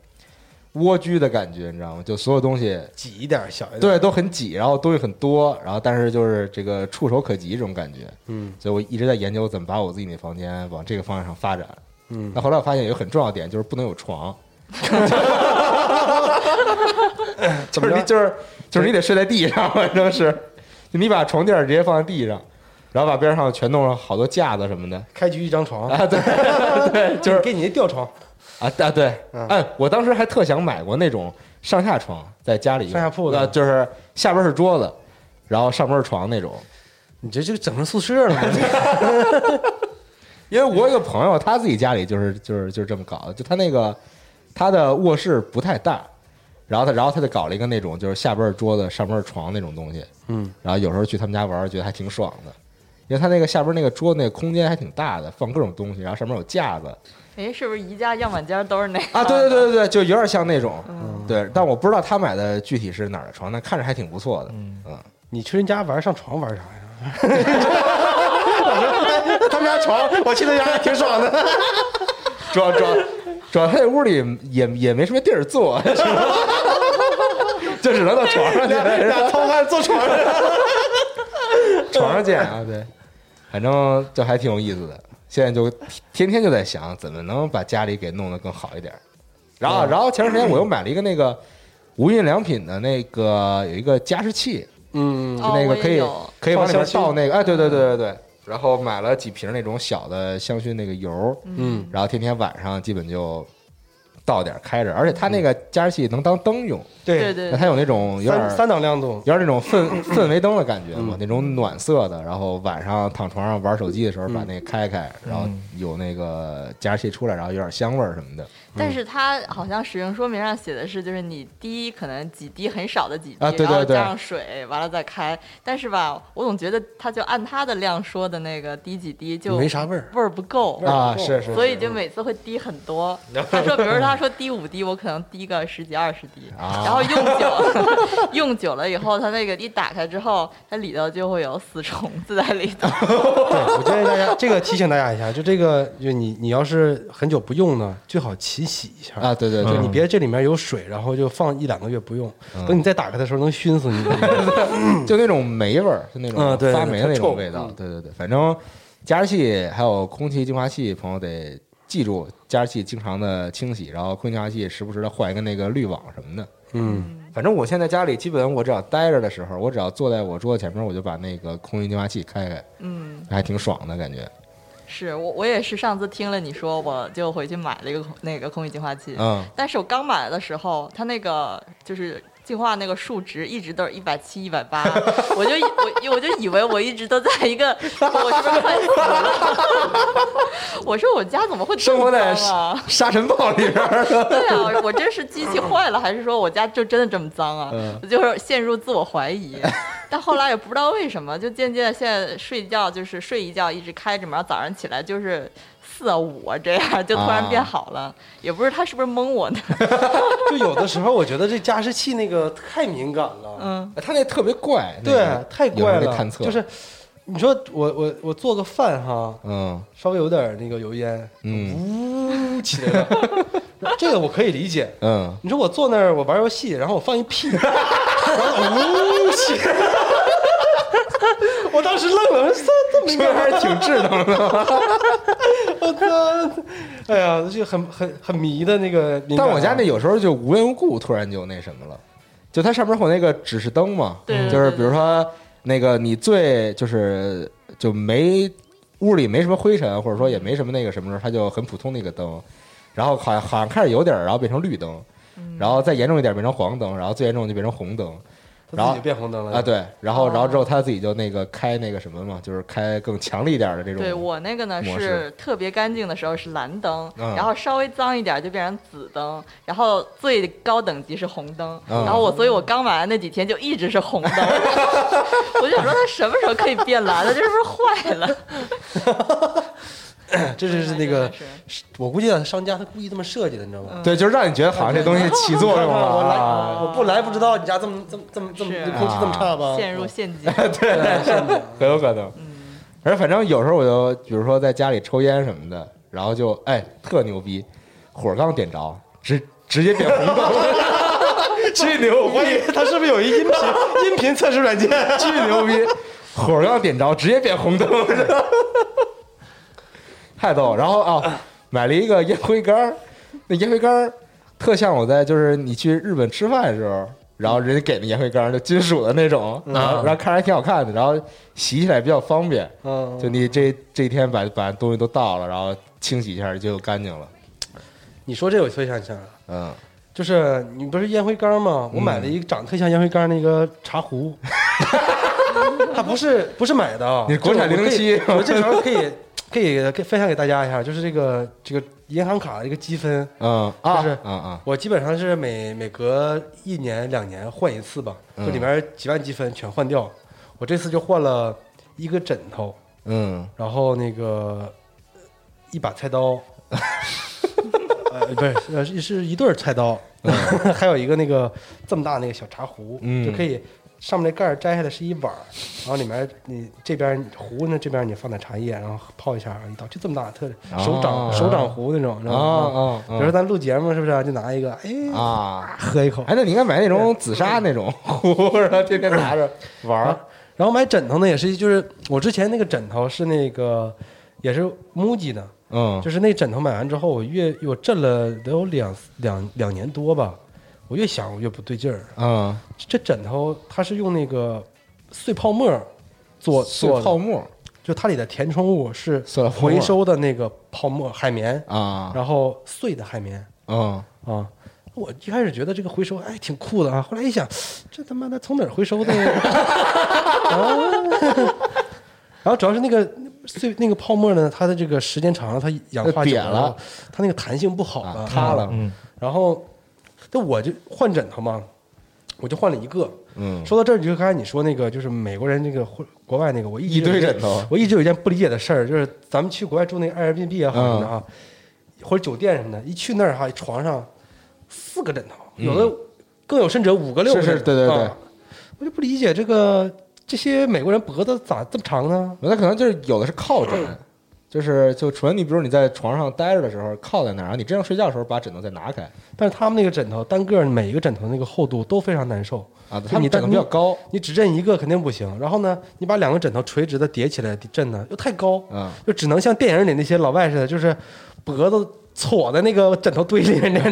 蜗居的感觉，你知道吗？就所有东西挤一点小一点，对都很挤，然后东西很多，然后但是就是这个触手可及这种感觉。嗯所以我一直在研究怎么把我自己那房间往这个方向上发展。嗯那后来我发现有一个很重要的点，就是不能有床，怎么着？就是你就是就是你得睡在地上，反正是，你把床垫直接放在地上，然后把边上全弄上好多架子什么的开局一张床，啊，对对，就是给你那吊床，啊啊对，嗯哎，我当时还特想买过那种上下床，在家里用上下铺的啊就是下边是桌子，然后上边是床那种。你这就整成宿舍了吗？因为我有个朋友，他自己家里就是就是就是这么搞的，就他那个他的卧室不太大，然后他然后他就搞了一个那种就是下边是桌子，上边是床那种东西，嗯，然后有时候去他们家玩，觉得还挺爽的。因为他那个下边那个桌子那个空间还挺大的，放各种东西，然后上面有架子哎，是不是宜家样板间都是那个啊，对对对对对，就有点像那种，嗯对，但我不知道他买的具体是哪儿的床，但看着还挺不错的，嗯嗯，你去人家玩上床玩啥呀？他们家床，我去他家还挺爽的。主要主要主要他这屋里也也没什么地儿坐，就只能到床上去，俩糙汉坐床上，床上见啊，对，反正就还挺有意思的。现在就天天就在想怎么能把家里给弄得更好一点。然后，然后前段时间我又买了一个那个无印良品的那个有一个加湿器，嗯，那个可以有可以往里面倒那个，哎，对对对对对。然后买了几瓶那种小的香薰那个油，嗯，然后天天晚上基本就倒点儿开着，而且它那个加湿器能当灯用，对，对对那它有那种有点儿三三档亮度，有点那种氛 氛围灯的感觉嘛嗯，那种暖色的。然后晚上躺床上玩手机的时候，把那个开开，然后有那个加湿器出来，然后有点香味儿什么的。但是它好像使用说明上写的是，就是你滴可能几滴很少的几滴，啊对对对然后加上水，完了再开。但是吧，我总觉得它就按它的量说的那个滴几滴就没啥味儿。味儿不够。啊，是是，所以就每次会滴很多。他说，比如说他说滴五滴，我可能滴个十几二十滴，啊然后用久 用久了以后，它那个一打开之后，它里头就会有死虫子在里头。对，我建议大家这个提醒大家一下，就这个，就你你要是很久不用呢，最好勤洗一下啊，。对对对，就你别这里面有水，然后就放一两个月不用，等你再打开的时候能熏死你。就那种霉味儿，就那种发霉的那种味道嗯。对对对，反正加湿器还有空气净化器，朋友得记住，加湿器经常的清洗，然后空气净化器时不时的换一个那个滤网什么的。嗯，反正我现在家里基本我只要待着的时候，我只要坐在我桌子前面，我就把那个空气净化器开开，嗯，还挺爽的感觉。是我我也是上次听了你说，我就回去买了一个那个空气净化器。嗯，但是我刚买的时候，它那个就是净化那个数值一直都是一百七、一百八，我就以我我就以为我一直都在一个，我是不是快死了？我说我家怎么会生活在？沙尘暴里边。对啊，我这是机器坏了，还是说我家就真的这么脏啊？嗯我就是陷入自我怀疑。但后来也不知道为什么，就渐渐现在睡觉就是睡一觉一直开着嘛，然后早上起来就是四啊五啊这样，就突然变好了。也不知他是不是蒙我呢？就有的时候我觉得这加湿器那个太敏感了，嗯，他那特别怪，那对个，太怪了就是你说我我我做个饭哈，嗯稍微有点那个油烟，嗯呜起来了，这个我可以理解。嗯，你说我坐那儿我玩游戏，然后我放一屁，然后呜起来，我当时愣了，我说这么敏感还是挺 智能的。我操！哎呀，就很很很迷的那个啊。但我家那有时候就无缘无故突然就那什么了，就它上面会有那个指示灯嘛，对对就是比如说那个你最就是就没屋里没什么灰尘，或者说也没什么那个什么时候，它就很普通的一个灯，然后好像好像开始有点儿，然后变成绿灯，然后再严重一点变成黄灯，然后最严重就变成红灯它自己就变红灯了啊，对，然后哦然后之后他自己就那个开那个什么嘛，就是开更强力一点的这种，对我那个呢是特别干净的时候是蓝灯，嗯然后稍微脏一点就变成紫灯，然后最高等级是红灯，嗯然后我所以我刚买的那几天就一直是红灯，我就想说它什么时候可以变蓝了？这是不是坏了？这就是那个，我估计啊，商家他故意这么设计的，你知道吗？嗯对，就是让你觉得好像这东西起作用了我来，啊，我不来不知道你家这么这么这么这么空气这么差吧？陷入陷阱。对陷阱。很有可能。而反正有时候我就，比如说在家里抽烟什么的，然后就哎特牛逼，火刚点着，直直接变红灯，巨牛我怀疑他是不是有一音频音频测试软件？巨牛逼，火刚点着直接变红灯，太逗了。然后啊，买了一个烟灰缸，那烟灰缸特像我在就是你去日本吃饭的时候。然后人家给的烟灰缸就金属的那种，然后然后看着还挺好看的，然后洗起来比较方便。嗯，就你这这一天把把东西都倒了，然后清洗一下就干净了。你说这我突然想起来了，嗯，就是你不是烟灰缸吗？我买了一个长得特像烟灰缸那个茶壶，它不是不是买的啊，你国产就是我可以007我这时候可以可以可以分享给大家一下，就是这个这个银行卡的一个积分，嗯啊，就是啊啊，我基本上是每每隔一年两年换一次吧，嗯。就里面几万积分全换掉。我这次就换了一个枕头，嗯。然后那个呃一把菜刀，呃，不是，呃，是是一对儿菜刀，还有一个那个这么大那个小茶壶，嗯。就可以上面那盖儿摘下来是一碗儿，然后里面你这边壶呢这边你放点茶叶，然后泡一下一倒，就这么大，特手掌、哦手掌壶那种，知啊道吗？啊，比如说咱录节目是不是就拿一个，哎，啊，喝一口，哎，那你应该买那种紫砂那种壶，然后天天拿着玩儿啊。然后买枕头呢，也是就是我之前那个枕头是那个也是 MUJI 的，嗯就是那枕头买完之后，我越我震了得有两两两年多吧，我越想我越不对劲儿。嗯，这枕头它是用那个碎泡沫做碎做的，泡沫就它里的填充物是回收的那个泡沫海绵，啊，然后碎的海绵啊啊。我一开始觉得这个回收哎挺酷的啊，后来一想，这他妈的从哪儿回收的？啊，然后主要是那个碎那个泡沫呢，它的这个时间长了，它氧化久了，它那个弹性不好了，啊塌了嗯，然后，那我就换枕头嘛，我就换了一个。嗯，说到这儿，就刚才你说那个，就是美国人那个或国外那个，我一堆枕头我一直有一件不理解的事儿，就是咱们去国外住那个 Airbnb 也好嗯什么的啊，或者酒店什么的，一去那儿哈，床上四个枕头，有的更有甚者五个六个嗯是是枕头对对对啊我就不理解这个这些美国人脖子咋这么长呢？那可能就是有的是靠枕，就是就纯你比如你在床上待着的时候靠在那儿，然后你真正睡觉的时候把枕头再拿开但是他们那个枕头单个每一个枕头那个厚度都非常难受，啊，他们枕头比较高，你只枕一个肯定不行。然后呢，你把两个枕头垂直的叠起来枕呢，又太高，嗯，就只能像电影里那些老外似的，就是脖子戳在那个枕头堆里面。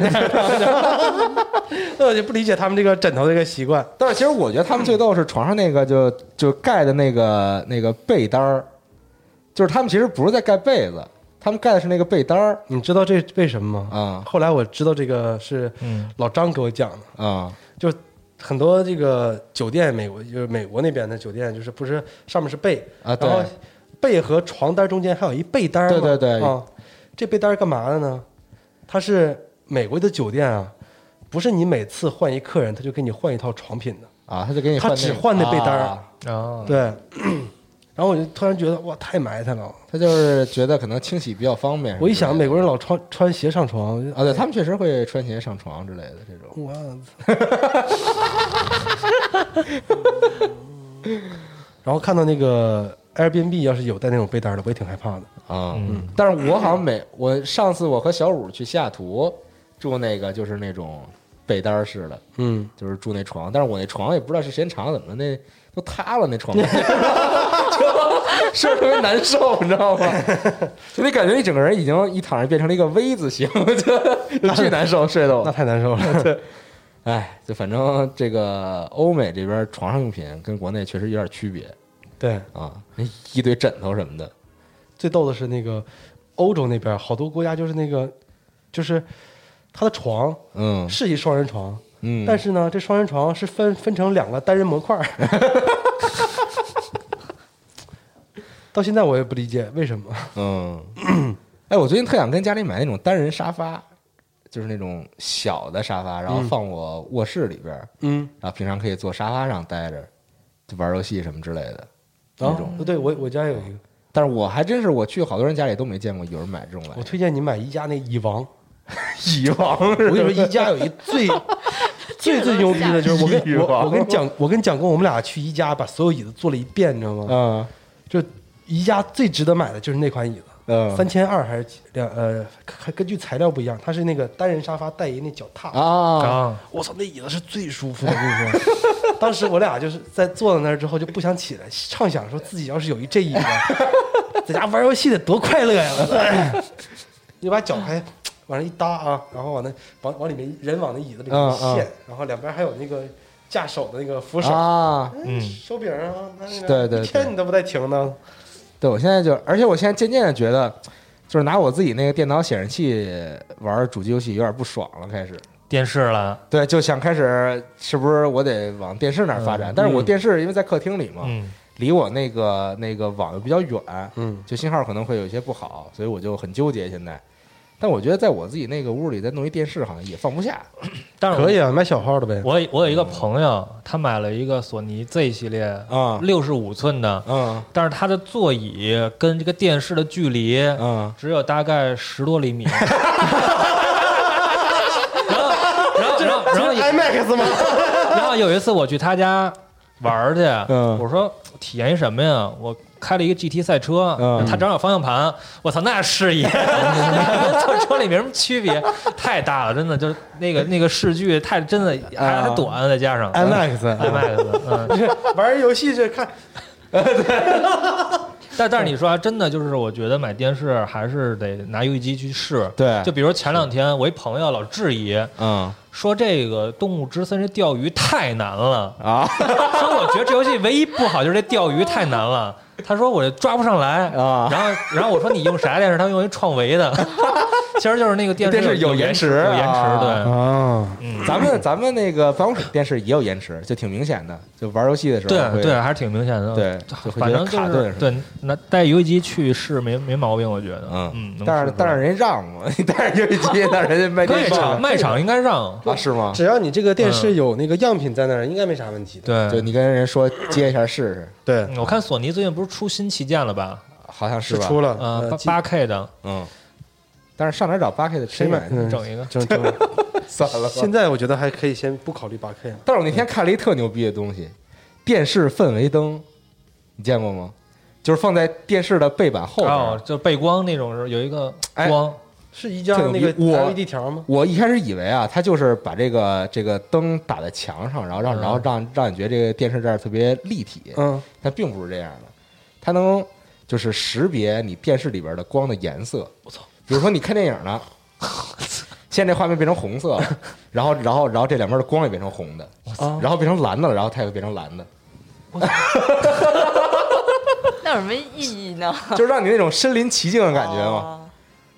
那我就不理解他们这个枕头这个习惯。但是其实我觉得他们最逗是床上那个就就盖的那个那个被单儿，就是他们其实不是在盖被子，他们盖的是那个被单儿你知道这为什么吗？啊后来我知道这个是嗯老张给我讲的，啊就很多这个酒店，美国就是美国那边的酒店，就是不是上面是被，啊，对然后被和床单中间还有一被单儿嘛对对对啊，这被单儿干嘛的呢？它是美国的酒店啊，不是你每次换一客人，他就给你换一套床品的，啊，他就给你他换只换那被单儿啊啊，对。然后我就突然觉得哇，太埋汰了。他就是觉得可能清洗比较方便。我一想，美国人老穿穿鞋上床啊，对他们确实会穿鞋上床之类的这种。我 然后看到那个 Airbnb 要是有带那种被单的，我也挺害怕的。啊，嗯但是我好像每我上次我和小五去西雅图住那个就是那种被单儿式的，嗯，就是住那床，但是我那床也不知道是时间长怎么了，那都塌了那床，就睡着特别难受，你知道吗？就你感觉你整个人已经一躺着变成了一个 V 字形，就就巨难受，睡得那。太难受了。对哎，就反正这个欧美这边床上用品跟国内确实有点区别对，啊，那一堆枕头什么的，最逗的是那个欧洲那边好多国家就是那个，就是他的床嗯是一双人床，嗯，但是呢，这双人床是分分成两个单人模块儿。到现在我也不理解为什么。嗯，哎，我最近特想跟家里买那种单人沙发，就是那种小的沙发，然后放我卧室里边儿，嗯，然后平常可以坐沙发上待着，就玩游戏什么之类的那啊种。，对我我家有一个，但是我还真是我去好多人家里都没见过有人买这种玩意我推荐你买宜家那蚁王。蚁王我跟你说，宜家有一最 最最牛逼的就是我跟我我跟蒋我跟蒋工我们俩去宜家把所有椅子坐了一遍，你知道吗？嗯就宜家最值得买的就是那款椅子。嗯三千二还是几两？呃，还根据材料不一样，它是那个单人沙发带一那脚踏。啊啊，我操，那椅子是最舒服的，我跟你说。当时我俩就是在坐在那儿之后就不想起来，畅想说自己要是有一这椅子，在家玩游戏得多快乐呀！你把脚还往上一搭啊，然后往那往往里面人往那椅子里面陷，然后两边还有那个架手的那个扶手，啊！嗯手柄啊，那那对对对一天你都不带停的。对，我现在就，而且我现在渐渐的觉得，就是拿我自己那个电脑显示器玩主机游戏有点不爽了，开始。电视了，对，就想开始是不是我得往电视那儿发展？但是我电视因为在客厅里嘛，嗯离我那个那个网又比较远，嗯，就信号可能会有一些不好，所以我就很纠结现在。但我觉得在我自己那个屋里再弄一电视，好像也放不下。但是可以啊，买小号的呗。我我有一个朋友，他买了一个索尼 Z 系列啊六十五寸的，嗯但是它的座椅跟这个电视的距离嗯，只有大概十多厘米。然后，然后，然后，然后，IMAX 吗？然后有一次我去他家玩去，嗯我说体验一什么呀？我开了一个 GT 赛车，嗯。他正好有方向盘，我操，那视野 坐车里没什么区别，太大了，真的就是那个那个视距太真的还还短，再加上。IMAX IMAX，嗯，玩游戏这看。但但是你说啊真的就是，我觉得买电视还是得拿游戏机去试。对。就比如前两天我一朋友老质疑，嗯。说这个《动物之森》这钓鱼太难了，啊。说我觉得这游戏唯一不好就是这钓鱼太难了。他说我抓不上来啊然后然后我说你用啥电视？他用一创维的，其实就是那个电视电视有有延迟有延迟，啊对，啊，嗯，咱们咱们那个办公室电视也有延迟，就挺明显的，就玩游戏的时候对对，还是挺明显的。对，就反正就是卡顿。对，那带游戏机去试没没毛病，我觉得。嗯嗯，但是但是人家让嘛，你 带着游戏机，但是人家卖卖电视场卖场应该让。啊是吗？只要你这个电视有那个样品在那儿，应该没啥问题的。对，就你跟人说 接一下试试，对，嗯我看索尼最近不是出新旗舰了吧？好像是吧？出了，呃，八八 K 的，嗯，但是上哪儿找八 K 的谁买？整一个。整整。算了吧现。在我觉得还可以先不考虑八 K 了。但是我那天看了一特牛逼的东西，电视氛围灯，你见过吗？就是放在电视的背板后边。哦，就背光那种是有一个哎光，是一张那个特牛逼我 LED 条吗？我一开始以为啊，它就是把这个这个灯打在墙上，然后让嗯然后让让你觉得这个电视这儿特别立体，嗯，但并不是这样的，它能就是识别你电视里边的光的颜色。我操！比如说你看电影呢，现在这画面变成红色了，然后然后然后这两边的光也变成红的，啊然后变成蓝的了，然后它也会变成蓝的，那有什么意义呢？就是让你那种身临其境的感觉嘛。哦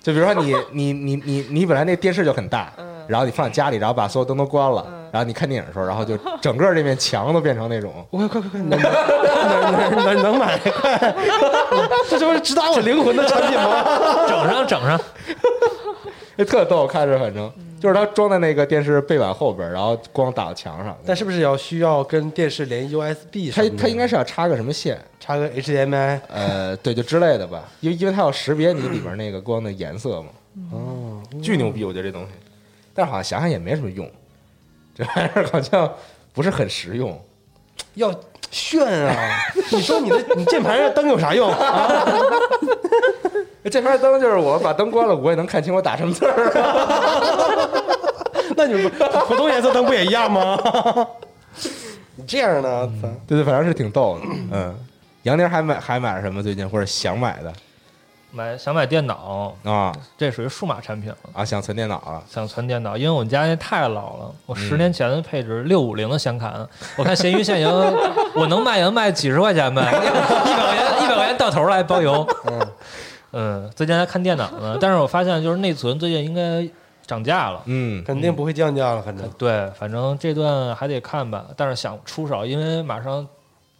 就比如说你你你你你本来那电视就很大，嗯然后你放在家里，然后把所有灯都关了，嗯然后你看电影的时候，然后就 整个这面墙都变成那种。快快快快，能能能能能买快！这就是直达我灵魂的产品吗？整上整上，那特逗，看着反正嗯就是它装在那个电视背板后边，然后光打到墙上。但是不是要需要跟电视连 USB 它？它应该是要插个什么线，插个 HDMI。呃，对，就之类的吧，因为因为它要识别你里边那个光的颜色嘛，哦，巨牛逼，我觉得这东西。但是好像想想也没什么用，这玩意儿好像不是很实用。要炫啊！你说你的你键盘上灯有啥用啊？这边灯就是我把灯关了，我也能看清我打什么字儿啊。那你们普通颜色灯不也一样吗？你这样呢？对对，反正是挺逗的。嗯，杨宁还买还买了什么最近或者想买的买想买电脑，啊这属于数码产品了。啊？想存电脑了想存电脑，因为我们家那太老了，我十年前的配置六五零的显卡，我看闲鱼现行，我能卖也能卖几十块钱呗，一百块钱一百块钱到头来包邮。嗯 嗯，最近还看电脑呢，但是我发现就是内存最近应该涨价了。嗯肯定不会降价了，反正。对，反正这段还得看吧，但是想出手，因为马上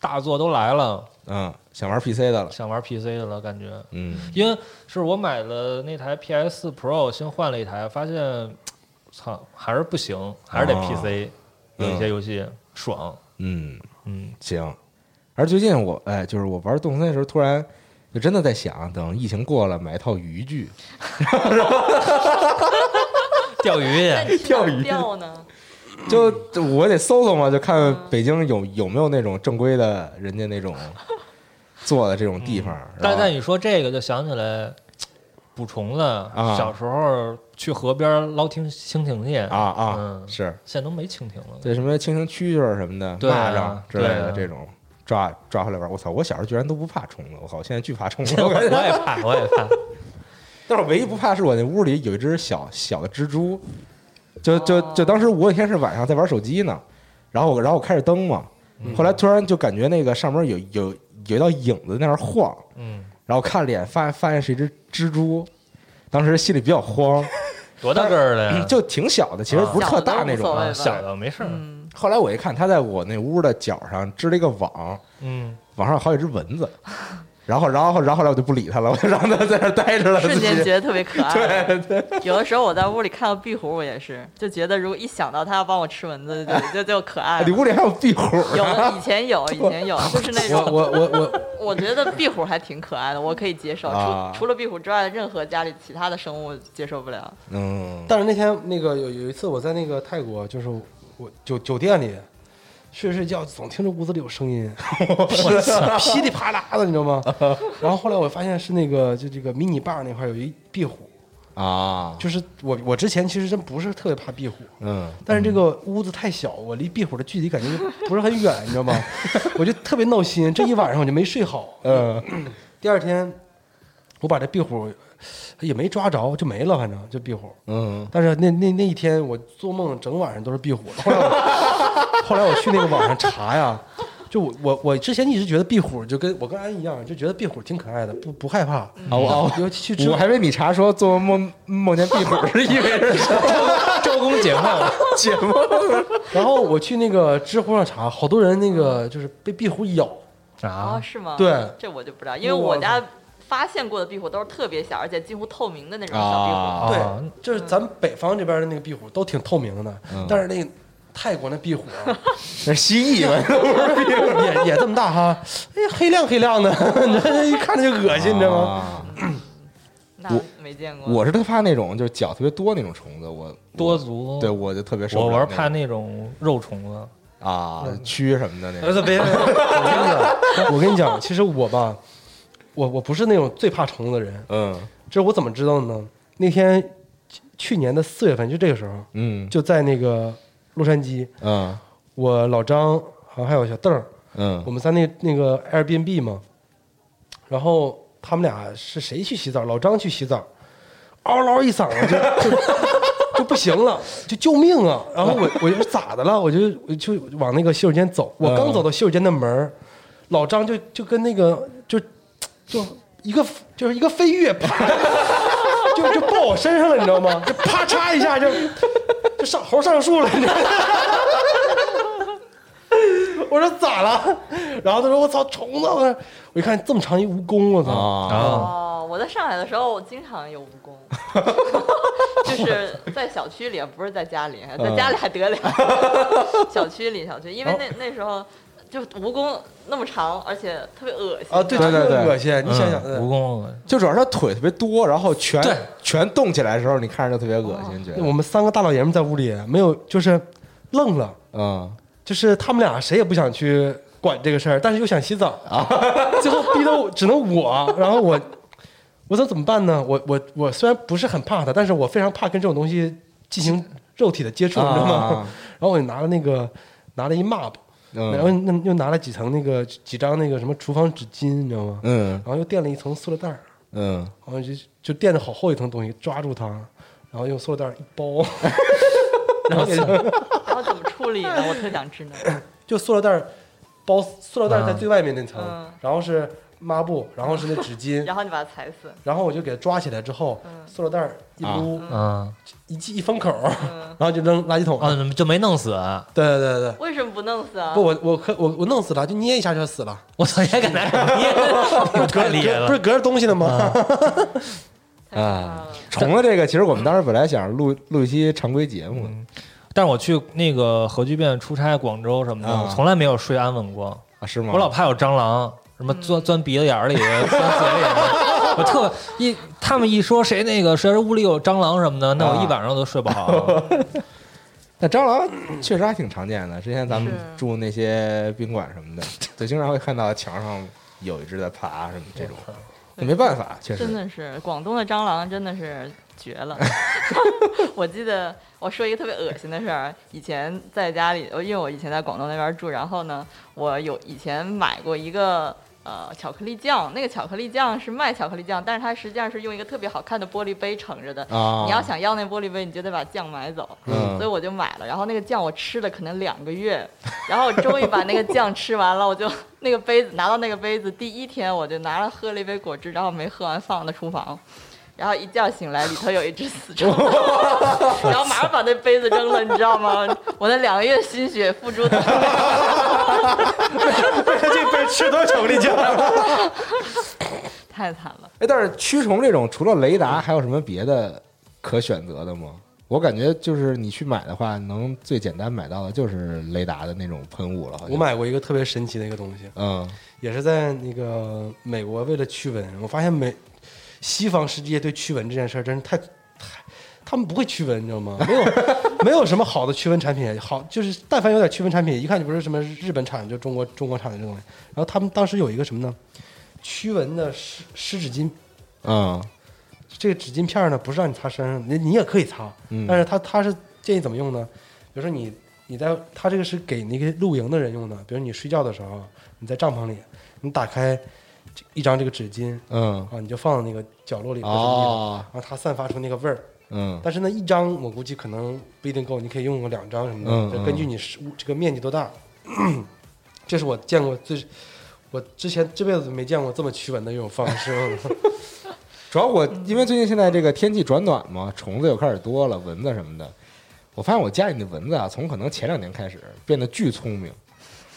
大作都来了，嗯，想玩 PC 的了。想玩 PC 的了，感觉。嗯因为是我买了那台 PS Pro，新换了一台，发现，操，还是不行，还是得哦 PC，、有一些游戏爽。嗯，嗯，行。而最近我哎，就是我玩动森的时候，突然就真的在想，等疫情过了，买一套渔具。钓鱼钓鱼钓呢？就就我得搜搜嘛，就看北京有有没有那种正规的，人家那种做的这种地方。但但你说这个，就想起来捕虫子，啊小时候去河边捞蜻蜻蜓去啊啊，嗯是现在都没蜻蜓了。对什么蜻蜓蛐蛐儿什么的，对啊蚂蚱之类的这种抓抓回来玩。我操！我小时候居然都不怕虫子，我靠！我现在巨怕虫子。我我也 怕，我也怕。但是我唯一不怕是我那屋里有一只小小的蜘蛛，就就就当时我有一天是晚上在玩手机呢，然后我然后我开着灯嘛，嗯后来突然就感觉那个上面有有有一道影子在那儿晃，嗯，然后看脸发发现是一只蜘蛛，当时心里比较慌，多大个儿的呀？就挺小的，其实不是特大那种啊。小的没事儿。嗯，后来我一看，它在我那屋的角上织了一个网，嗯，网上有好几只蚊子，然后然后然后后来我就不理他了，我就让他在那儿待着了，瞬间觉得特别可爱。对对，有的时候我在屋里看到壁虎，我也是就觉得，如果一想到它要帮我吃蚊子，就就就可爱了。你屋里还有壁虎有以前有，以前有，就是那种我我我我我觉得壁虎还挺可爱的，我可以接受。啊除除了壁虎之外，任何家里其他的生物接受不了。嗯，但是那天那个有有一次我在那个泰国，就是我酒酒店里睡着睡觉，总听着屋子里有声音，噼里啪啦的，你知道吗？然后后来我发现是那个就这个迷你坝那块有一壁虎，啊，就是我我之前其实真不是特别怕壁虎，嗯但是这个屋子太小，我离壁虎的距离感觉不是很远，你知道吗？我就特别闹心，这一晚上我就没睡好。嗯 第二天我把这壁虎也没抓着，就没了，反正就壁虎。嗯但是那那那一天我做梦整晚上都是壁虎。后来我后来我去那个网上查呀，就我我我之前一直觉得壁虎就跟我跟安一样，就觉得壁虎挺可爱的，不不害怕。哦哦尤其去我还以为你查说做梦梦见壁虎是因为是什么 周公解梦？然后我去那个知乎上查，好多人那个就是被壁虎咬。哦，啊，是吗？对这我就不知道，因为我家发现过的壁虎都是特别小，而且几乎透明的那种小壁虎。啊对啊，就是咱们北方这边的那个壁虎都挺透明的，嗯但是那个泰国那壁虎啊那 是蜥蜴吧？也也这么大哈，哎呀黑亮黑亮的，你 这一看着就恶心，你知道吗？我没见过。我是特怕那种就是脚特别多那种虫子，我多足。对我就特别受我不了种我是怕那种肉虫子。啊蛆什么的那种。别别，我跟你讲，我跟你讲，其实我吧，我我不是那种最怕虫子的人，嗯这我怎么知道的呢？那天去去年的四月份，就这个时候，嗯就在那个洛杉矶，嗯我老张好像还有小邓，嗯我们在那那个 Airbnb 嘛，然后他们俩是谁去洗澡？老张去洗澡，嗷嗷一嗓子就就就不行了，就救命啊！然后我我就咋的了？我就我就往那个洗手间走，我刚走到洗手间的门儿老张就就跟那个就就一个就是一个飞跃，啪，就就抱我身上了，你知道吗？就啪嚓一下就就上猴上树了，你知道吗？我说咋了？然后他说我操虫子！我我一看这么长一蜈蚣，我操！啊哦，我在上海的时候，我经常有蜈蚣，就是在小区里，不是在家里，在家里还得了，小区里小区，因为那那时候就蜈蚣那么长，而且特别恶心。啊，对，对对恶心！你想想，嗯。蜈蚣，就主要是它腿特别多，然后全全动起来的时候，你看着就特别恶心，觉得。我们三个大老爷们在屋里没有，就是愣了，嗯。就是他们俩谁也不想去管这个事儿，但是又想洗澡。啊，最后逼得我只能我，然后我我说怎么办呢？我我我虽然不是很怕它，但是我非常怕跟这种东西进行肉体的接触，你知道吗？啊然后我就拿了那个拿了一抹布，然后嗯那又拿了几层那个几张那个什么厨房纸巾，你知道吗？嗯。然后又垫了一层塑料袋儿，嗯。然后就就垫着好厚一层东西抓住它，然后用塑料袋一包，然后给然后怎么处理呢？我特想知道。就塑料袋儿包塑料袋在最外面那层，嗯。然后是抹布，然后是那纸巾，然后你把它踩死，然后我就给它抓起来之后，嗯。塑料袋一撸，嗯一记一封口 然后就扔垃圾桶上。啊，就没弄死。对对对对，为什么不弄死啊？不，我我可我我弄死了，就捏一下就死了，我操，也敢拿手捏，太厉害了。不是隔着东西的吗？太可怕了虫子这个，其实我们当时本来想录录一期常规节目但是我去那个核聚变出差，广州什么的，从来没有睡安稳过。啊，是吗？我老怕有蟑螂，什么钻钻鼻子眼儿里、钻嘴里。我特一他们一说谁那个谁屋里有蟑螂什么的，那我一晚上都睡不好。那蟑螂确实还挺常见的。之前咱们住那些宾馆什么的，就经常会看到墙上有一只在爬什么这种。那没办法，确实真的是广东的蟑螂真的是绝了。我记得我说一个特别恶心的事儿，以前在家里，因为我以前在广东那边住，然后呢，我有以前买过一个。呃，巧克力酱，那个巧克力酱是卖巧克力酱，但是它实际上是用一个特别好看的玻璃杯盛着的。啊。你要想要那玻璃杯，你就得把酱买走。嗯所以我就买了。然后那个酱我吃了可能两个月，然后我终于把那个酱吃完了，我就那个杯子拿到那个杯子，第一天我就拿了喝了一杯果汁，然后没喝完放到厨房。然后一觉醒来，里头有一只死虫，然后马上把那杯子扔了，你知道吗？我那两个月心血付出的，这辈吃多少巧克力酱？太惨了。哎，但是驱虫这种除了雷达，还有什么别的可选择的吗？我感觉就是你去买的话，能最简单买到的就是雷达的那种喷雾了。我，买过一个特别神奇的一个东西，嗯也是在那个美国为了驱蚊，我发现美西方世界对驱蚊这件事儿真是太太，他们不会驱蚊，你知道吗？没有 没有什么好的驱蚊产品，好就是但凡有点驱蚊产品，一看就不是什么日本产，就中国中国产的这东西。然后他们当时有一个什么呢？驱蚊的湿湿纸巾，嗯这个纸巾片儿呢不是让你擦身上，你你也可以擦，嗯，但是他他是建议怎么用呢？比如说你你在他这个是给那个露营的人用的，比如你睡觉的时候，你在帐篷里，你打开这一张这个纸巾嗯啊，你就放在那个角落里或者什么地方，哦然后它散发出那个味儿。嗯但是那，一张我估计可能不一定够，你可以用个两张什么的，嗯就根据你是这个面积多大。这是我见过最，我之前这辈子没见过这么驱蚊的一种方式。主要我因为最近现在这个天气转暖嘛，虫子又开始多了，蚊子什么的。我发现我家里的蚊子啊，从可能前两年开始变得巨聪明，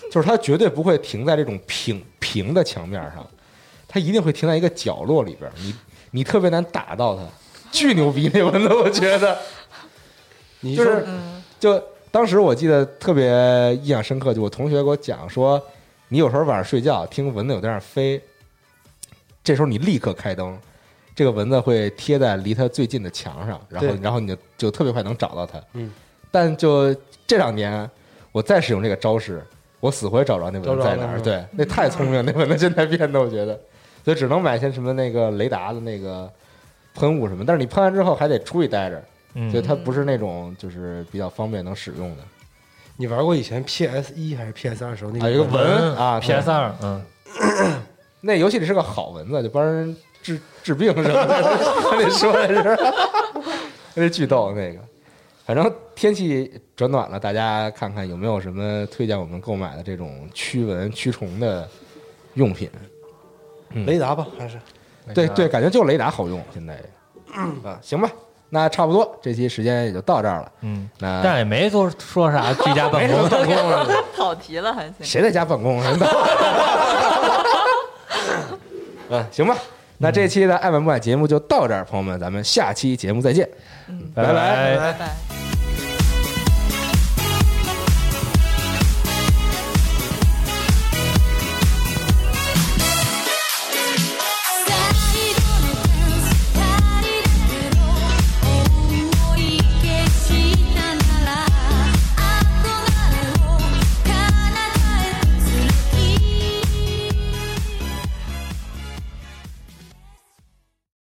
就是它绝对不会停在这种平平的墙面上，它一定会停在一个角落里边儿，你你特别难打到它，巨牛逼那蚊子，我觉得。你就是嗯，就当时我记得特别印象深刻，就我同学给我讲说，你有时候晚上睡觉听蚊子有在那飞，这时候你立刻开灯，这个蚊子会贴在离它最近的墙上，然后然后你就就特别快能找到它。嗯，但就这两年我再使用这个招式，我死活也找不着那蚊子在哪对，那太聪明，那蚊子现在变的，我觉得，所以只能买些什么那个雷达的那个喷雾什么，但是你喷完之后还得出去待着。嗯所以它不是那种就是比较方便能使用的。你玩过以前 PS 一还是 PS 二时候那啊，有一个蚊蚊啊，PS 二，嗯，那游戏里是个好蚊子，就帮人治治病什么的。他那说的是，那巨逗那个。反正天气转暖了，大家看看有没有什么推荐我们购买的这种驱蚊驱虫的用品。雷达吧，还是？对对，感觉就雷达好用，现在啊，行吧，那差不多，这期时间也就到这儿了。嗯，那但也没多说啥居家办公，办公 跑题了还行。谁在家办公啊？嗯，行吧，那这期的爱玩不买节目就到这儿，朋友们，咱们下期节目再见，拜。拜拜。拜拜。